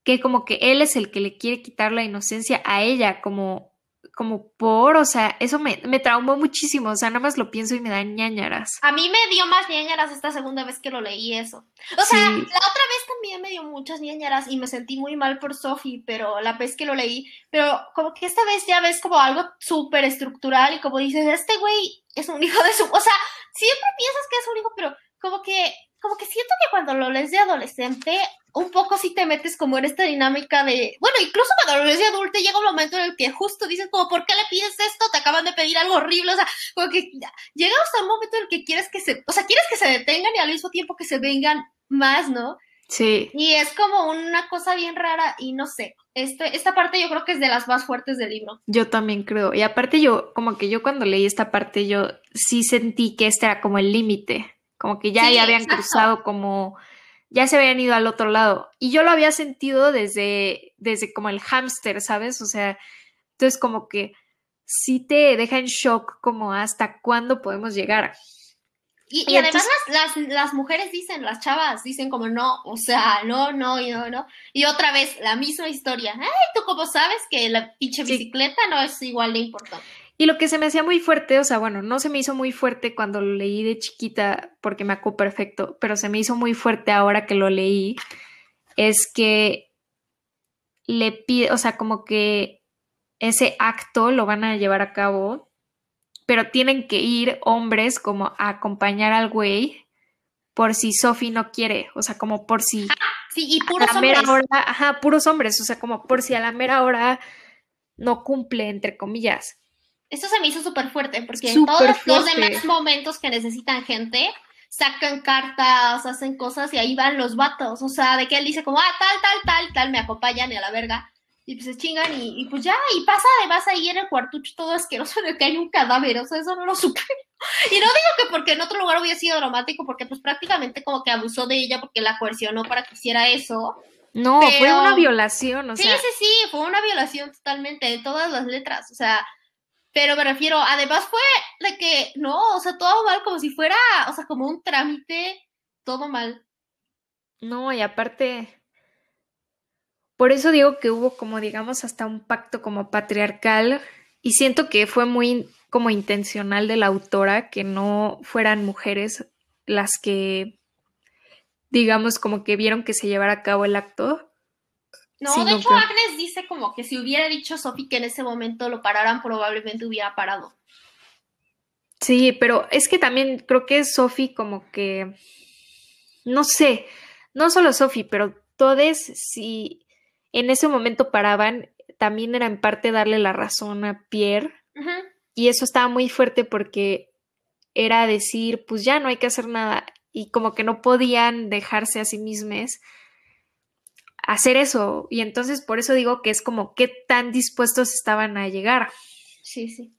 que como que él es el que le quiere quitar la inocencia a ella, como, como por, o sea, eso me, me traumó muchísimo, o sea, nada más lo pienso y me da ñañaras. A mí me dio más ñañaras esta segunda vez que lo leí eso. O sea, la otra vez también me dio muchas ñañaras y me sentí muy mal por Sophie, pero la vez que lo leí, pero como que esta vez ya ves como algo súper estructural y como dices, este güey es un hijo de su, o sea, siempre piensas que es un hijo, pero como que, como que siento que cuando lo lees de adolescente, un poco sí te metes como en esta dinámica de, bueno, incluso cuando lo lees de adulto llega un momento en el que justo dices como, ¿por qué le pides esto? Te acaban de pedir algo horrible, o sea, como que llega hasta un momento en el que quieres que se, o sea, quieres que se detengan y al mismo tiempo que se vengan más, ¿no? Sí. Y es como una cosa bien rara y no sé, este, esta parte yo creo que es de las más fuertes del libro. Yo también creo. Y aparte yo, como que yo cuando leí esta parte, yo sí sentí que este era como el límite, como que ya, Sí, ya habían exacto. cruzado como, ya se habían ido al otro lado. Y yo lo había sentido desde, desde como el hámster, ¿sabes? O sea, entonces como que sí te deja en shock como hasta cuándo podemos llegar. Y, Y y además entonces- las, las, las mujeres dicen, las chavas dicen como no, o sea, no, no, y no, no. Y otra vez, la misma historia. Ay, tú como sabes que la pinche Sí. bicicleta no es igual de importante. Y lo que se me hacía muy fuerte, o sea, bueno, no se me hizo muy fuerte cuando lo leí de chiquita porque me acuerdo perfecto, pero se me hizo muy fuerte ahora que lo leí, es que le pide, o sea, como que ese acto lo van a llevar a cabo, pero tienen que ir hombres como a acompañar al güey por si Sophie no quiere, o sea, como por si Sí, y a puros la mera hombres. hora, ajá, puros hombres, o sea, como por si a la mera hora no cumple, entre comillas. Eso se me hizo súper fuerte, porque en todos los demás momentos que necesitan gente, sacan cartas, hacen cosas y ahí van los vatos. O sea, de que él dice como, ah, tal, tal, tal, tal, me acompañan y a la verga. Y pues se chingan y, y pues ya, y pasa además ahí en el cuartucho todo asqueroso el que hay un cadáver, o sea, eso no lo supe. Y no digo que porque en otro lugar hubiera sido dramático, porque pues prácticamente como que abusó de ella porque la coercionó para que hiciera eso. No, fue una violación, o sí, sea, sí, sí, fue una violación totalmente de todas las letras, o sea, pero me refiero, además fue de que, no, o sea, todo mal, como si fuera, o sea, como un trámite, todo mal. no, y aparte, por eso digo que hubo como, digamos, hasta un pacto como patriarcal, y siento que fue muy como intencional de la autora que no fueran mujeres las que, digamos, como que vieron que se llevara a cabo el acto. No, Sí, de no, hecho, Agnes dice como que si hubiera dicho Sophie que en ese momento lo pararan, probablemente hubiera parado. Sí, pero es que también creo que Sophie como que, no sé, no solo Sophie, pero todos si en ese momento paraban, también era en parte darle la razón a Pierre. Y eso estaba muy fuerte porque era decir, pues ya no hay que hacer nada y como que no podían dejarse a sí mismos hacer eso y entonces por eso digo que es como qué tan dispuestos estaban a llegar. Sí, sí.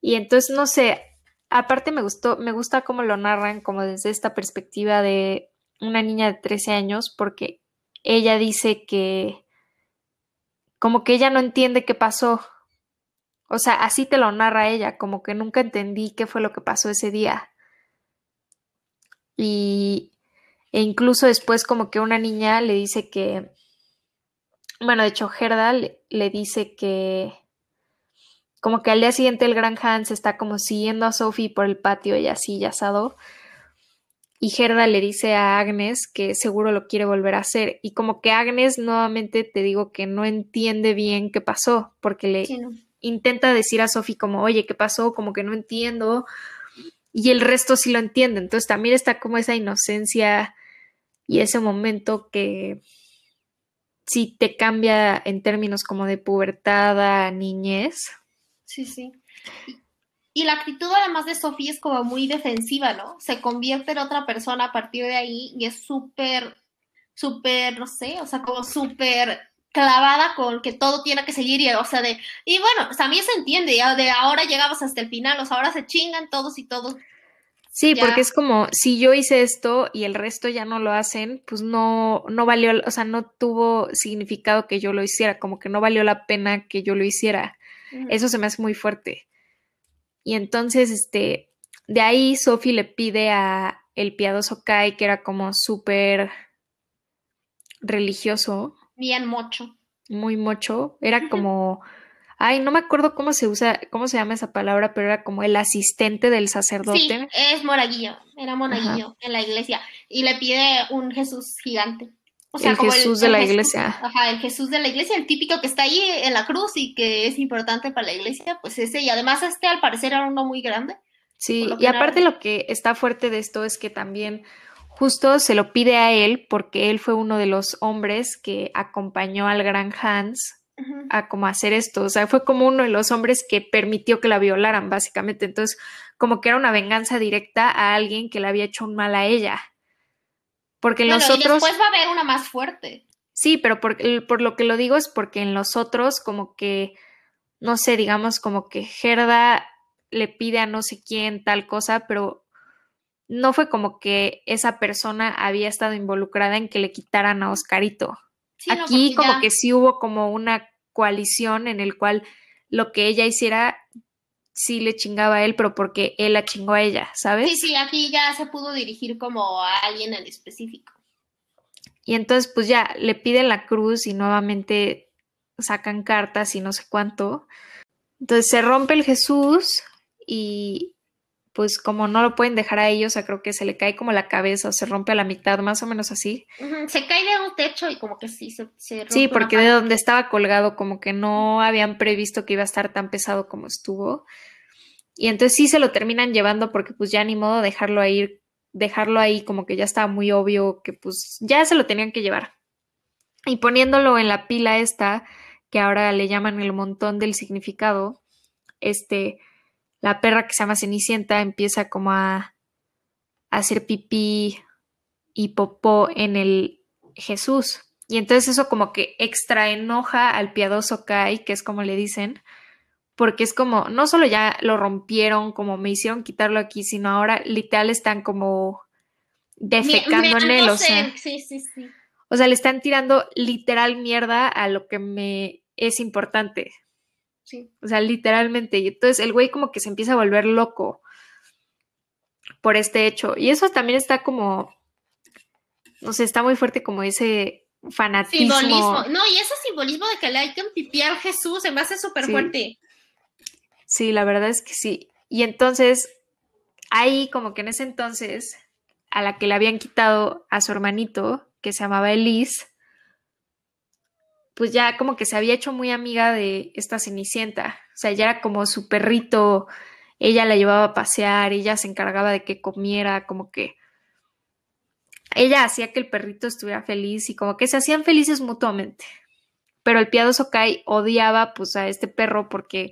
Y entonces, no sé, aparte me gustó, me gusta cómo lo narran como desde esta perspectiva de una niña de 13 años, porque ella dice que como que ella no entiende qué pasó. O sea, así te lo narra ella, como que nunca entendí qué fue lo que pasó ese día. Y e incluso después como que una niña le dice que, bueno, de hecho Gerda le, le dice que como que al día siguiente el gran Hans está como siguiendo a Sophie por el patio y así ya asado. Y Gerda le dice a Agnes que seguro lo quiere volver a hacer. Y como que Agnes nuevamente te digo que no entiende bien qué pasó, porque le Sí, no. intenta decir a Sophie como, oye, ¿qué pasó? Como que no entiendo. Y el resto sí lo entiende. Entonces también está como esa inocencia y ese momento que sí te cambia en términos como de pubertad a niñez. Sí, sí. Y, la actitud además de Sophie es como muy defensiva, ¿no? Se convierte en otra persona a partir de ahí y es súper, súper, no sé, o sea, como súper clavada con que todo tiene que seguir y, o sea, de, y bueno, también se entiende, ya de ahora llegamos hasta el final, o sea, ahora se chingan todos y todos. Sí, Ya. porque es como si yo hice esto y el resto ya no lo hacen, pues no, no valió, o sea, no tuvo significado que yo lo hiciera, como que no valió la pena que yo lo hiciera. Eso se me hace muy fuerte. Y entonces, este, de ahí Sophie le pide a el piadoso Kai, que era como súper religioso, Bien mocho. muy mocho, era como, ay, no me acuerdo cómo se usa, cómo se llama esa palabra, pero era como el asistente del sacerdote. Sí, es monaguillo, era monaguillo en la iglesia y le pide un Jesús gigante. O sea, El como Jesús de la Jesús- iglesia. Ajá, el Jesús de la iglesia, el típico que está ahí en la cruz y que es importante para la iglesia, pues ese, y además este al parecer era uno muy grande. Sí, y aparte lo que está fuerte de esto es que también justo se lo pide a él porque él fue uno de los hombres que acompañó al gran Hans A como hacer esto, o sea, fue como uno de los hombres que permitió que la violaran, básicamente. Entonces, como que era una venganza directa a alguien que le había hecho un mal a ella. Porque en Claro, los y otros, después va a haber una más fuerte. sí, pero por, por lo que lo digo es porque en los otros, como que, no sé, digamos, como que Gerda le pide a no sé quién tal cosa, pero no fue como que esa persona había estado involucrada en que le quitaran a Oscarito. Sí, Aquí como ya- que sí hubo como una coalición en el cual lo que ella hiciera sí le chingaba a él, pero porque él la chingó a ella, ¿sabes? Sí, sí, aquí ya se pudo dirigir como a alguien en específico. Y entonces pues ya le piden la cruz y nuevamente sacan cartas y no sé cuánto. Entonces se rompe el Jesús y pues como no lo pueden dejar a ellos, o sea, creo que se le cae como la cabeza o se rompe a la mitad, más o menos así. Se cae de un techo y como que sí se, se rompe Sí, porque de donde estaba colgado como que no habían previsto que iba a estar tan pesado como estuvo. Y entonces sí se lo terminan llevando porque pues ya ni modo dejarlo ahí, dejarlo ahí como que ya estaba muy obvio que pues ya se lo tenían que llevar. Y poniéndolo en la pila esta, que ahora le llaman el montón del significado, este, la perra que se llama Cenicienta empieza como a, a hacer pipí y popó en el Jesús. Y entonces eso como que extra enoja al piadoso Kai, que es como le dicen, porque es como, no solo ya lo rompieron, como me hicieron quitarlo aquí, sino ahora literal están como defecando en él, o sea, Sí, sí, sí. o sea, le están tirando literal mierda a lo que me es importante. Sí. O sea, literalmente. Y entonces el güey como que se empieza a volver loco por este hecho. Y eso también está como, no sé, está muy fuerte como ese fanatismo. Simbolismo. No, y ese simbolismo de que le hay que pipiar Jesús se me hace súper Sí. fuerte. Sí, la verdad es que sí. Y entonces, ahí como que en ese entonces, a la que le habían quitado a su hermanito, que se llamaba Elise, pues ya como que se había hecho muy amiga de esta Cenicienta. O sea, ya era como su perrito, ella la llevaba a pasear, ella se encargaba de que comiera, como que ella hacía que el perrito estuviera feliz y como que se hacían felices mutuamente. Pero el piadoso Kai odiaba pues a este perro porque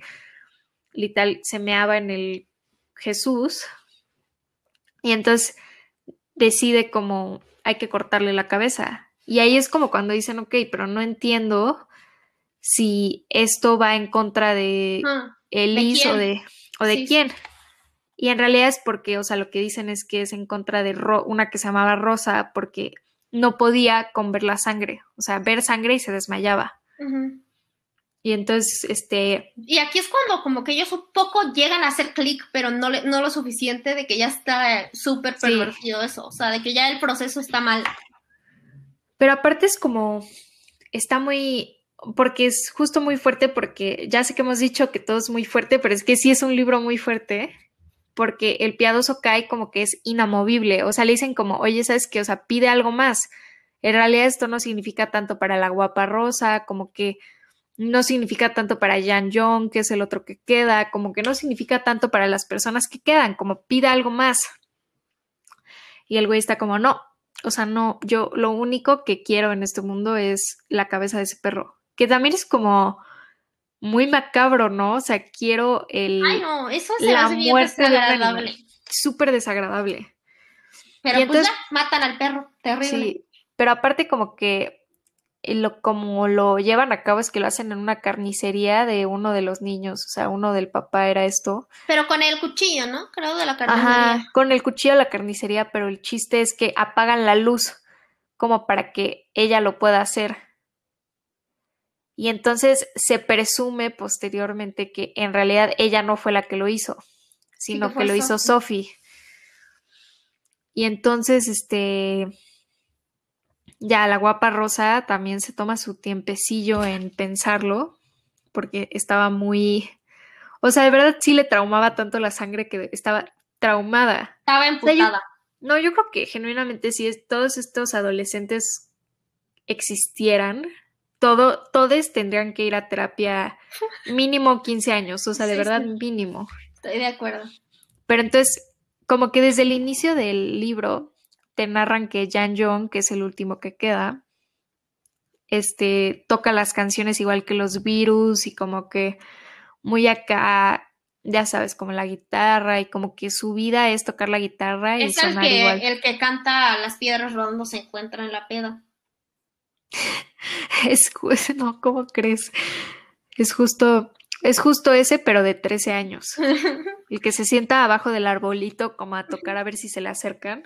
literal se meaba en el Jesús y entonces decide como hay que cortarle la cabeza. Y ahí es como cuando dicen, ok, pero no entiendo si esto va en contra de Ah, Elise o de, o de Sí, sí. quién. Y en realidad es porque, o sea, lo que dicen es que es en contra de Ro- una que se llamaba Rosa porque no podía con ver la sangre, o sea, ver sangre y se desmayaba. Y entonces, este, Y aquí es cuando como que ellos un poco llegan a hacer clic, pero no, le- no lo suficiente de que ya está súper Sí. pervertido eso, o sea, de que ya el proceso está mal. Pero aparte es como, está muy, porque es justo muy fuerte, porque ya sé que hemos dicho que todo es muy fuerte, pero es que sí es un libro muy fuerte, porque el piadoso Kai como que es inamovible, o sea, le dicen como, oye, ¿sabes qué? O sea, pide algo más. En realidad esto no significa tanto para la guapa rosa, como que no significa tanto para Jan Jong, que es el otro que queda, como que no significa tanto para las personas que quedan, como pide algo más. Y el güey está como, no, o sea, no, yo lo único que quiero en este mundo es la cabeza de ese perro. Que también es como muy macabro, ¿no? O sea, quiero el Ay, no, eso se la bien muerte de desagradable. animal. súper desagradable. Pero Y pues entonces- ya, matan al perro, terrible. Sí, pero aparte como que lo, como lo llevan a cabo es que lo hacen en una carnicería de uno de los niños, o sea, uno del papá era esto. Pero con el cuchillo, ¿no? Creo de la carnicería. Ajá, con el cuchillo de la carnicería, pero el chiste es que apagan la luz como para que ella lo pueda hacer. Y entonces se presume posteriormente que en realidad ella no fue la que lo hizo, sino que lo hizo Sophie. Y entonces, este, ya la guapa Rosa también se toma su tiempecillo en pensarlo, porque estaba muy, o sea, de verdad sí le traumaba tanto la sangre que estaba traumada. Estaba emputada. No, yo creo que genuinamente si es- todos estos adolescentes existieran, todo, todos tendrían que ir a terapia mínimo 15 años, o sea, de Sí, verdad sí. mínimo. Estoy de acuerdo. Pero entonces, como que desde el inicio del libro te narran que Jan Jong, que es el último que queda, este, toca las canciones igual que los virus y como que muy acá, ya sabes, como la guitarra y como que su vida es tocar la guitarra y Es el sonar que, igual. el que canta Las piedras rodando se encuentra en la peda. Es, no, ¿cómo crees? Es justo, es justo ese, pero de 13 años. El que se sienta abajo del arbolito como a tocar a ver si se le acercan.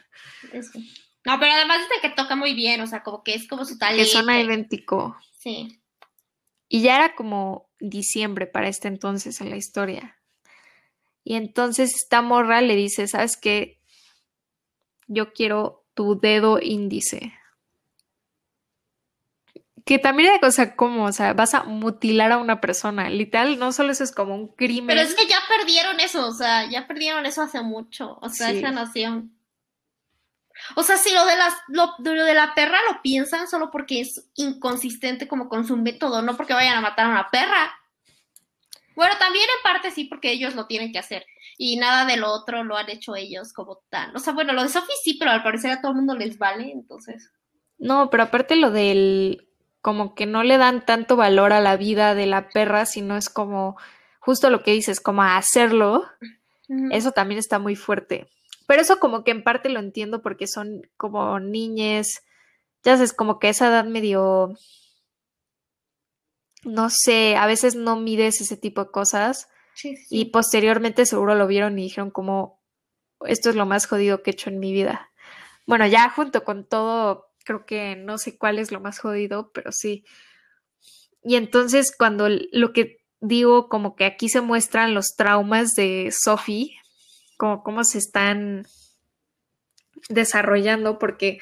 Eso. No, pero además es de que toca muy bien, o sea, como que es como su talento. Que suena idéntico. Sí. Y ya era como diciembre para este entonces en la historia. Y entonces esta morra le dice, ¿sabes qué? Yo quiero tu dedo índice. Que también era cosa como, o sea, vas a mutilar a una persona. Literal, no solo eso es como un crimen. Pero es que ya perdieron eso, o sea, ya perdieron eso hace mucho, o sea, Sí. esa nación. O sea, si lo de las, lo, de lo de la perra lo piensan solo porque es inconsistente como con su método, no porque vayan a matar a una perra. Bueno, también en parte sí, porque ellos lo tienen que hacer. Y nada de lo otro lo han hecho ellos como tal. O sea, bueno, lo de Sophie sí, pero al parecer a todo el mundo les vale, entonces. No, pero aparte lo del, como que no le dan tanto valor a la vida de la perra, sino es como, justo lo que dices, como a hacerlo. Eso también está muy fuerte. Pero eso como que en parte lo entiendo porque son como niñes, ya sabes, como que esa edad medio, no sé, a veces no mides ese tipo de cosas Sí, sí, y posteriormente seguro lo vieron y dijeron como, esto es lo más jodido que he hecho en mi vida. Bueno, ya junto con todo, creo que no sé cuál es lo más jodido, pero sí. Y entonces cuando lo que digo, como que aquí se muestran los traumas de Sophie, como cómo se están desarrollando, porque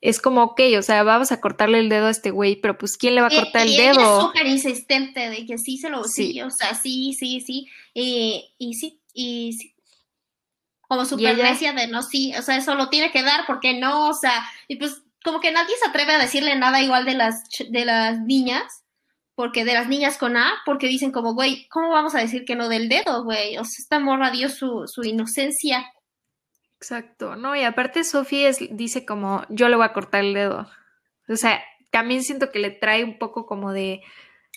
es como, ok, o sea, vamos a cortarle el dedo a este güey, pero pues ¿quién le va a Y- cortar el ella es dedo? súper insistente de que sí se lo, sí, Sí. o sea, sí, sí, sí, y, y sí, y sí. Como súper necia de no, sí, o sea, eso lo tiene que dar, porque no, o sea, y pues como que nadie se atreve a decirle nada igual de las, de las niñas, porque de las niñas con A, porque dicen como, güey, ¿cómo vamos a decir que no del dedo, güey? O sea, esta morra dio su, su inocencia. Exacto, no, y aparte Sophie es, dice como, yo le voy a cortar el dedo. O sea, también siento que le trae un poco como de,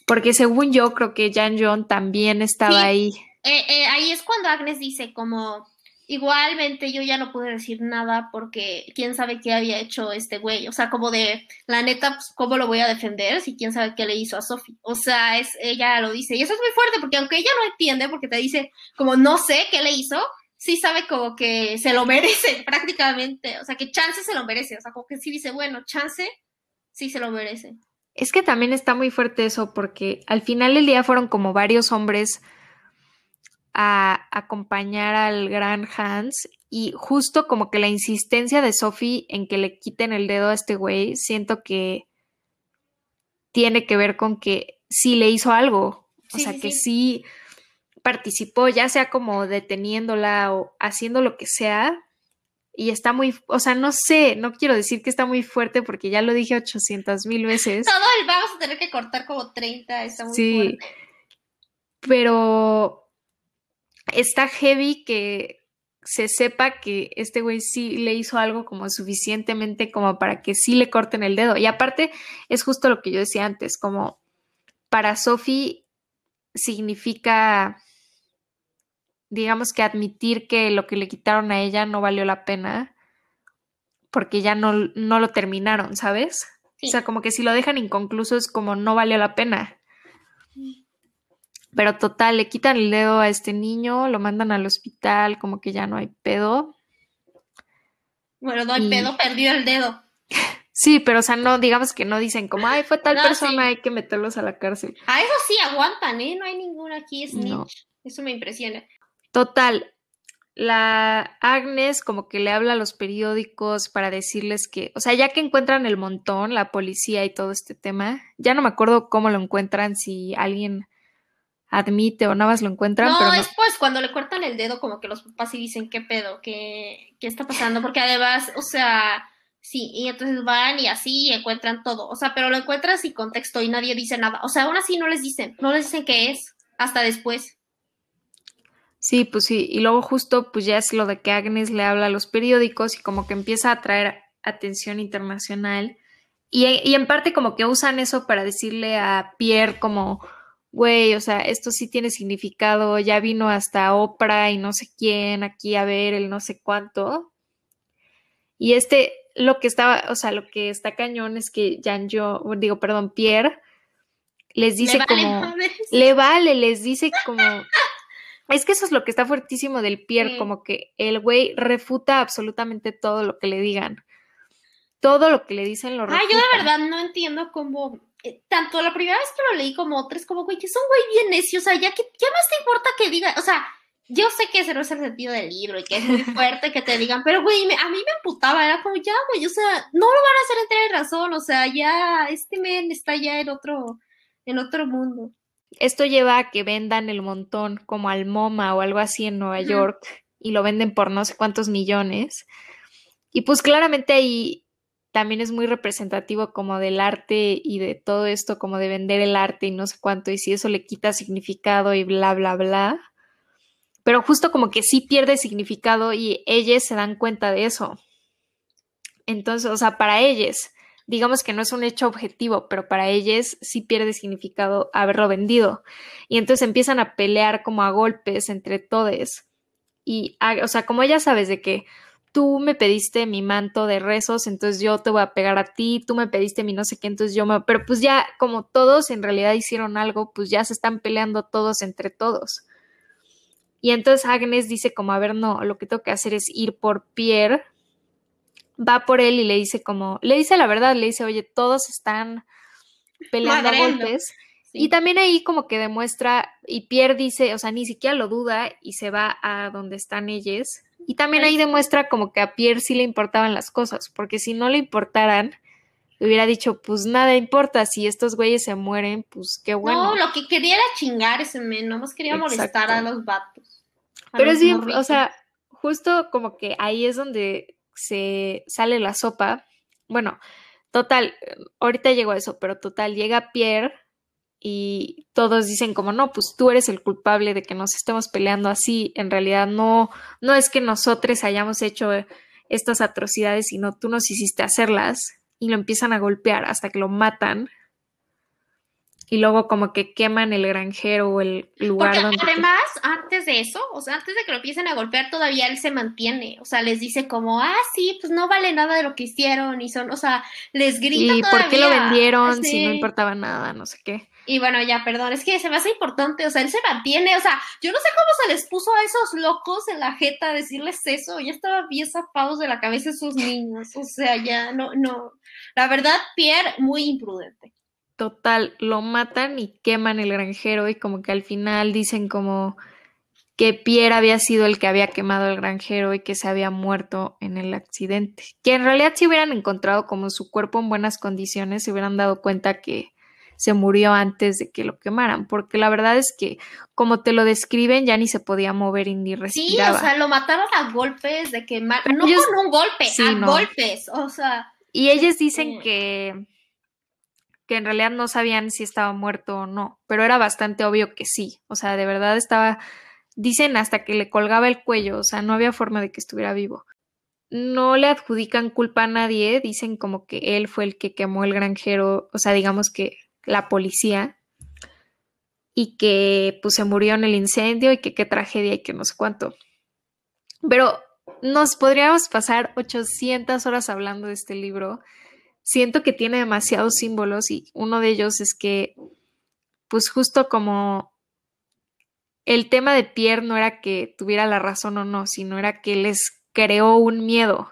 porque según yo creo que Jan John también estaba Sí. ahí. Eh, eh, ahí es cuando Agnes dice como, igualmente yo ya no pude decir nada porque quién sabe qué había hecho este güey, o sea, como de, la neta, pues, ¿cómo lo voy a defender si quién sabe qué le hizo a Sophie? O sea, es, ella lo dice, y eso es muy fuerte porque aunque ella no entiende, porque te dice como no sé qué le hizo, sí sabe como que se lo merece prácticamente, o sea, que Chance se lo merece, o sea, como que sí dice, bueno, Chance sí se lo merece. Es que también está muy fuerte eso porque al final del día fueron como varios hombres a acompañar al gran Hans y justo como que la insistencia de Sophie en que le quiten el dedo a este güey, siento que tiene que ver con que sí le hizo algo, o Sí, sea, sí, que sí. sí participó, ya sea como deteniéndola o haciendo lo que sea. Y está muy, o sea, no sé, no quiero decir que está muy fuerte porque ya lo dije 800 mil veces. Todo el vamos a tener que cortar como 30, está muy Sí. fuerte. pero está heavy que se sepa que este güey sí le hizo algo como suficientemente como para que sí le corten el dedo. Y aparte, es justo lo que yo decía antes, como para Sophie significa, digamos que admitir que lo que le quitaron a ella no valió la pena porque ya no, no lo terminaron, ¿sabes? Sí. O sea, como que si lo dejan inconcluso es como no valió la pena. Pero total, le quitan el dedo a este niño, lo mandan al hospital, como que ya no hay pedo. Bueno, no hay Y- pedo, perdió el dedo. Sí, pero o sea, no, digamos que no dicen como, ay, fue tal No, persona, sí. hay que meterlos a la cárcel. A eso sí aguantan, ¿eh? No hay ninguna aquí snitch. No. Eso me impresiona. Total, la Agnes como que le habla a los periódicos para decirles que, o sea, ya que encuentran el montón, la policía y todo este tema, ya no me acuerdo cómo lo encuentran, si alguien admite o nada más lo encuentran, No, pero no- es pues cuando le cortan el dedo, como que los papás sí dicen, ¿qué pedo? ¿Qué, qué está pasando? Porque además, o sea, sí, y entonces van y así y encuentran todo. O sea, pero lo encuentran sin contexto y nadie dice nada. O sea, aún así no les dicen, no les dicen qué es, hasta después. Sí, pues sí, y luego justo pues ya es lo de que Agnes le habla a los periódicos y como que empieza a atraer atención internacional y, y en parte como que usan eso para decirle a Pierre como, güey, o sea, esto sí tiene significado, ya vino hasta Oprah y no sé quién aquí a ver el no sé cuánto. Y este, lo que estaba, o sea, lo que está cañón es que Jan yo, digo, perdón, Pierre les dice Le vale como, le vale, les dice como, es que eso es lo que está fuertísimo del Pierre, Sí. como que el güey refuta absolutamente todo lo que le digan. Todo lo que le dicen lo Ah, refuta. yo de verdad no entiendo cómo, eh, tanto la primera vez que lo leí como otras, como, güey, que es un güey bien necio, o sea, ya que, ¿qué más te importa que diga? O sea, yo sé que ese no es el sentido del libro y que es muy fuerte que te digan, pero, güey, me- a mí me emputaba, era como, ya, güey, o sea, no lo van a hacer entrar en razón, o sea, ya, este men está ya en otro, en otro mundo. Esto lleva a que vendan el montón como al MoMA o algo así en Nueva. York y lo venden por no sé cuántos millones. Y pues claramente ahí también es muy representativo como del arte y de todo esto, como de vender el arte y no sé cuánto, y si eso le quita significado y bla, bla, bla. Pero justo como que sí pierde significado y ellas se dan cuenta de eso. Entonces, o sea, para ellas, digamos que no es un hecho objetivo, pero para ellas sí pierde significado haberlo vendido. Y entonces empiezan a pelear como a golpes entre todos. Y, ah, o sea, como ya sabes de que tú me pediste mi manto de rezos, entonces yo te voy a pegar a ti, tú me pediste mi no sé qué, entonces yo me... Pero pues ya, como todos en realidad hicieron algo, pues ya se están peleando todos entre todos. Y entonces Agnes dice como, a ver, no, lo que tengo que hacer es ir por Pierre. Va por él y le dice como, le dice la verdad, le dice, oye, todos están peleando a golpes. Sí. Y también ahí como que demuestra, y Pierre dice, o sea, ni siquiera lo duda y se va a donde están ellas. Y también ahí Ay. demuestra como que a Pierre sí le importaban las cosas, porque si no le importaran, le hubiera dicho, pues nada importa, si estos güeyes se mueren, pues qué bueno. No, lo que quería era chingar ese men, nomás quería molestar a los vatos. a Pero los es bien, o sea, justo como que ahí es donde se sale la sopa. Bueno, total, ahorita llego a eso, pero total, llega Pierre y todos dicen como, no, pues tú eres el culpable de que nos estemos peleando así. En realidad no, no es que nosotros hayamos hecho eh, estas atrocidades, sino tú nos hiciste hacerlas y lo empiezan a golpear hasta que lo matan. Y luego como que queman el granjero o el lugar Porque donde... además, antes de eso, o sea, antes de que lo empiecen a golpear, todavía él se mantiene. O sea, les dice como, ah, sí, pues no vale nada de lo que hicieron. Y son, o sea, les grita ¿Y por qué lo vendieron si no importaba nada? No sé qué. Y bueno, ya, perdón, es que se me hace importante, o sea, él se mantiene, o sea, yo no sé cómo se les puso a esos locos en la jeta a decirles eso, ya estaban bien zafados de la cabeza esos niños, o sea, ya, no, no, la verdad, Pierre, muy imprudente. Total, lo matan y queman el granjero y como que al final dicen como que Pierre había sido el que había quemado el granjero y que se había muerto en el accidente. Que en realidad si hubieran encontrado como su cuerpo en buenas condiciones, se hubieran dado cuenta que se murió antes de que lo quemaran, porque la verdad es que como te lo describen ya ni se podía mover y ni Sí, respiraba. o sea, lo mataron a golpes de que, no ellos- con un golpe, Sí, a no. golpes, o sea, Y ellos dicen Sí. que, que en realidad no sabían si estaba muerto o no, pero era bastante obvio que sí. O sea, de verdad estaba, dicen hasta que le colgaba el cuello, o sea, no había forma de que estuviera vivo. No le adjudican culpa a nadie, dicen como que él fue el que quemó el granjero, o sea, digamos que la policía, y que pues se murió en el incendio y que qué tragedia y que no sé cuánto. Pero nos podríamos pasar 800 horas hablando de este libro. Siento que tiene demasiados símbolos y uno de ellos es que, pues justo como el tema de Pierre no era que tuviera la razón o no, sino era que les creó un miedo.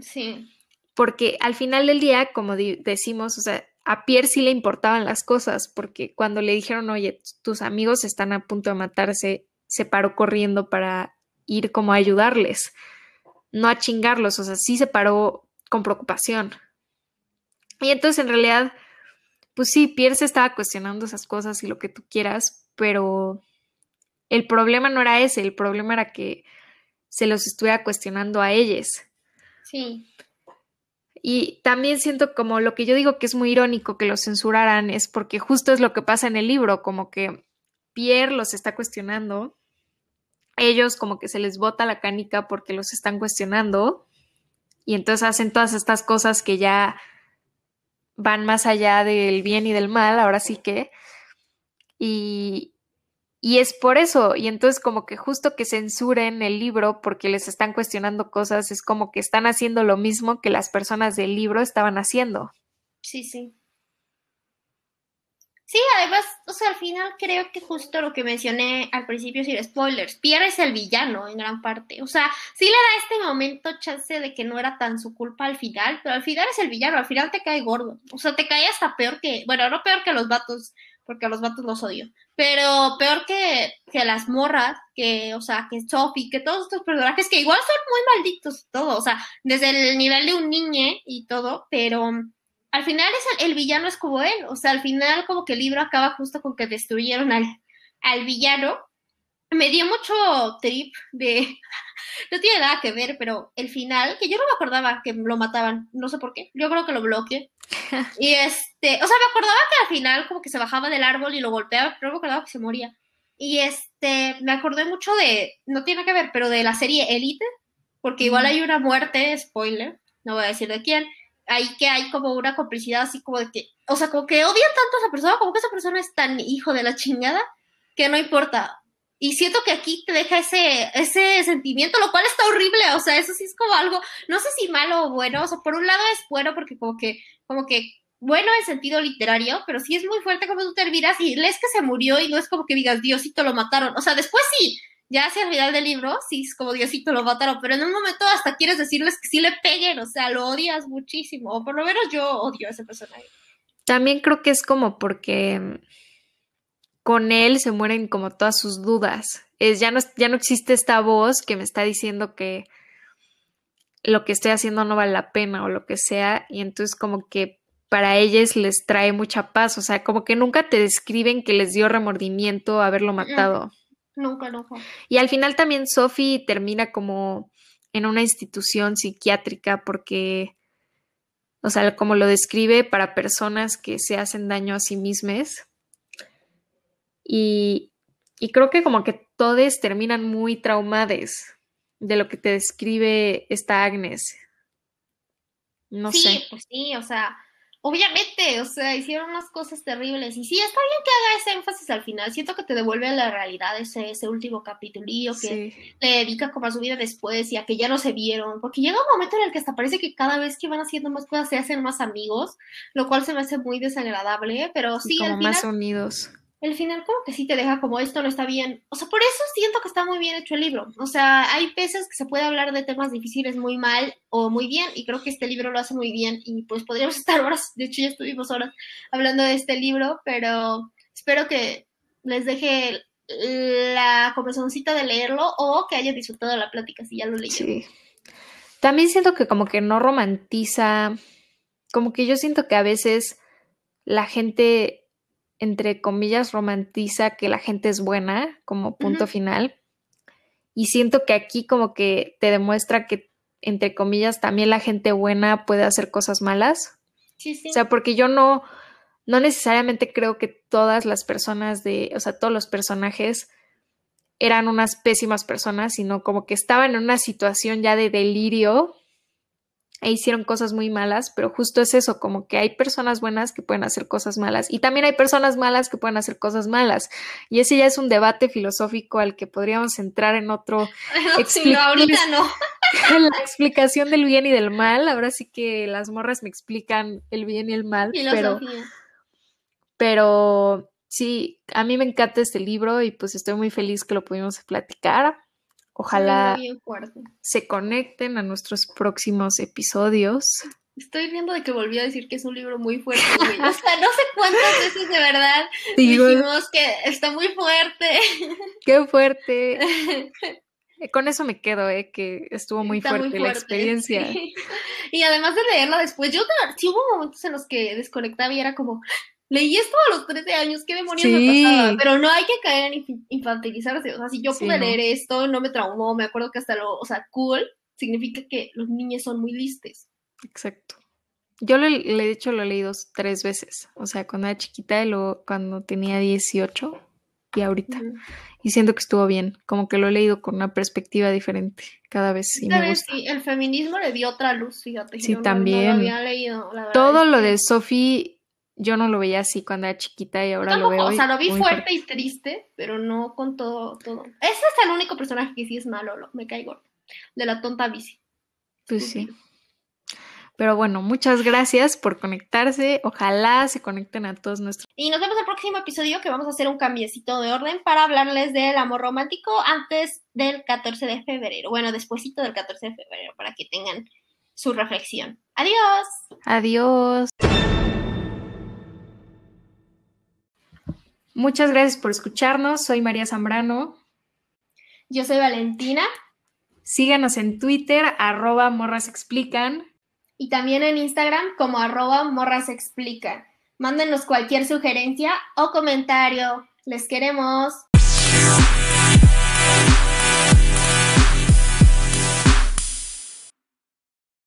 sí, Porque al final del día, como decimos, o sea, a Pierre sí le importaban las cosas, porque cuando le dijeron, oye, tus amigos están a punto de matarse, se paró corriendo para ir como a ayudarles, no a chingarlos, o sea, sí se paró con preocupación. Y entonces en realidad, pues sí, Pierre se estaba cuestionando esas cosas y lo que tú quieras, pero el problema no era ese, el problema era que se los estuviera cuestionando a ellos. sí, Y también siento como lo que yo digo que es muy irónico que los censuraran es porque justo es lo que pasa en el libro, como que Pierre los está cuestionando. ellos como que se les bota la canica porque los están cuestionando y entonces hacen todas estas cosas que ya van más allá del bien y del mal, ahora sí que. Y, y es por eso, y entonces como que justo que censuren el libro porque les están cuestionando cosas, es como que están haciendo lo mismo que las personas del libro estaban haciendo. Sí, sí. Sí, además, o sea, al final creo que justo lo que mencioné al principio sin spoilers, Pierre es el villano en gran parte. O sea, sí le da este momento chance de que no era tan su culpa al final, pero al final es el villano, al final te cae gordo. O sea, te cae hasta peor que, bueno, no peor que los vatos, porque a los vatos los odio, pero peor que, que las morras, que, o sea, que Sophie, que todos estos personajes que igual son muy malditos todo, o sea, desde el nivel de un niñe y todo, pero al final es el, villano es como él, o sea, al final como que el libro acaba justo con que destruyeron al, al villano. Me dio mucho trip de, no tiene nada que ver, pero el final, que yo no me acordaba que lo mataban, no sé por qué, yo creo que lo bloqueé. Y este, o sea, me acordaba que al final como que se bajaba del árbol y lo golpeaba, pero no me acordaba que se moría. Y este, me acordé mucho de, no tiene que ver, pero de la serie Elite, porque igual hay una muerte, spoiler, no voy a decir de quién, ahí que hay como una complicidad así como de que, o sea, como que odia tanto a esa persona, como que esa persona es tan hijo de la chingada, que no importa. Y siento que aquí te deja ese, ese sentimiento, lo cual está horrible, o sea, eso sí es como algo, no sé si malo o bueno, o sea, por un lado es bueno porque como que, como que, bueno en sentido literario, pero sí es muy fuerte como tú te miras y lees que se murió y no es como que digas, Diosito lo mataron, o sea, después sí, ya hacia el final del libro, sí es como Diosito lo mataron, pero en un momento hasta quieres decirles que sí le peguen, o sea, lo odias muchísimo, o por lo menos yo odio a ese personaje. También creo que es como porque con él se mueren como todas sus dudas. Es, ya, no, ya no existe esta voz que me está diciendo que lo que estoy haciendo no vale la pena o lo que sea, y entonces como que para ellos les trae mucha paz, o sea, como que nunca te describen que les dio remordimiento haberlo matado. Nunca, nunca. Y al final también Sophie termina como en una institución psiquiátrica porque, o sea, como lo describe para personas que se hacen daño a sí mismas. Y, y creo que como que todos terminan muy traumados de lo que te describe esta Agnes. No sí, pues sí, o sea, Obviamente, o sea, hicieron unas cosas terribles. Y sí, está bien que haga ese énfasis al final. Siento que te devuelve a la realidad ese, ese último capítulillo que le dedica como a su vida después y a que ya no se vieron. Porque llega un momento en el que hasta parece que cada vez que van haciendo más cosas se hacen más amigos, lo cual se me hace muy desagradable. Pero sí, como más unidos el final como que sí te deja como esto no está bien. O sea, por eso siento que está muy bien hecho el libro. O sea, hay veces que se puede hablar de temas difíciles muy mal o muy bien y creo que este libro lo hace muy bien y pues podríamos estar horas, de hecho ya estuvimos horas hablando de este libro, pero espero que les deje la conversacióncita de leerlo o que hayan disfrutado la plática si ya lo leyeron. Sí. También siento que como que no romantiza, como que yo siento que a veces la gente entre comillas, romantiza que la gente es buena como punto final. Y siento que aquí como que te demuestra que, entre comillas, también la gente buena puede hacer cosas malas. Sí, sí. O sea, porque yo no, no necesariamente creo que todas las personas de, o sea, todos los personajes eran unas pésimas personas, sino como que estaban en una situación ya de delirio e hicieron cosas muy malas, pero justo es eso, como que hay personas buenas que pueden hacer cosas malas y también hay personas malas que pueden hacer cosas malas. Y ese ya es un debate filosófico al que podríamos entrar en otro... sí, no, ahorita no. la explicación del bien y del mal. Ahora sí que las morras me explican el bien y el mal, pero... Pero sí, a mí me encanta este libro y pues estoy muy feliz que lo pudimos platicar. Ojalá se conecten a nuestros próximos episodios. Estoy viendo de que volví a decir que es un libro muy fuerte. o sea, no sé cuántas veces de verdad dijimos que está muy fuerte. Qué fuerte. Con eso me quedo, ¿eh? que estuvo muy, fuerte, la experiencia. Y además de leerla después, yo sí hubo momentos en los que desconectaba y era como, leí esto a los 13 años, qué demonios me pasaba. Pero no hay que caer en infantilizarse. O sea, si yo pude leer esto, no me traumó, me acuerdo que hasta lo, o sea, cool significa que los niños son muy listes. Exacto. Yo le he dicho, lo he leído tres veces. O sea, cuando era chiquita y luego cuando tenía 18. y ahorita. Y siento que estuvo bien, como que lo he leído con una perspectiva diferente cada vez. Y me gusta. Sí, el feminismo le dio otra luz, fíjate. Sí, no- también. No, lo había leído, la verdad Todo lo de Sophie, yo no lo veía así cuando era chiquita y ahora lo veo. o sea, lo vi fuerte y triste, pero no con todo, todo. Ese es el único personaje que sí es malo, lo- me cae gordo. De la tonta bici. Pues sí. Pero bueno, muchas gracias por conectarse. Ojalá se conecten a todos nuestros. Y nos vemos el próximo episodio que vamos a hacer un cambiecito de orden para hablarles del amor romántico antes del 14 de febrero. Bueno, despuesito del 14 de febrero para que tengan su reflexión. Adiós. Adiós. Muchas gracias por escucharnos. Soy María Zambrano. Yo soy Valentina Síganos en Twitter, arroba morras explican. y también en Instagram como arroba morras explican. Mándenos cualquier sugerencia o comentario. Les queremos.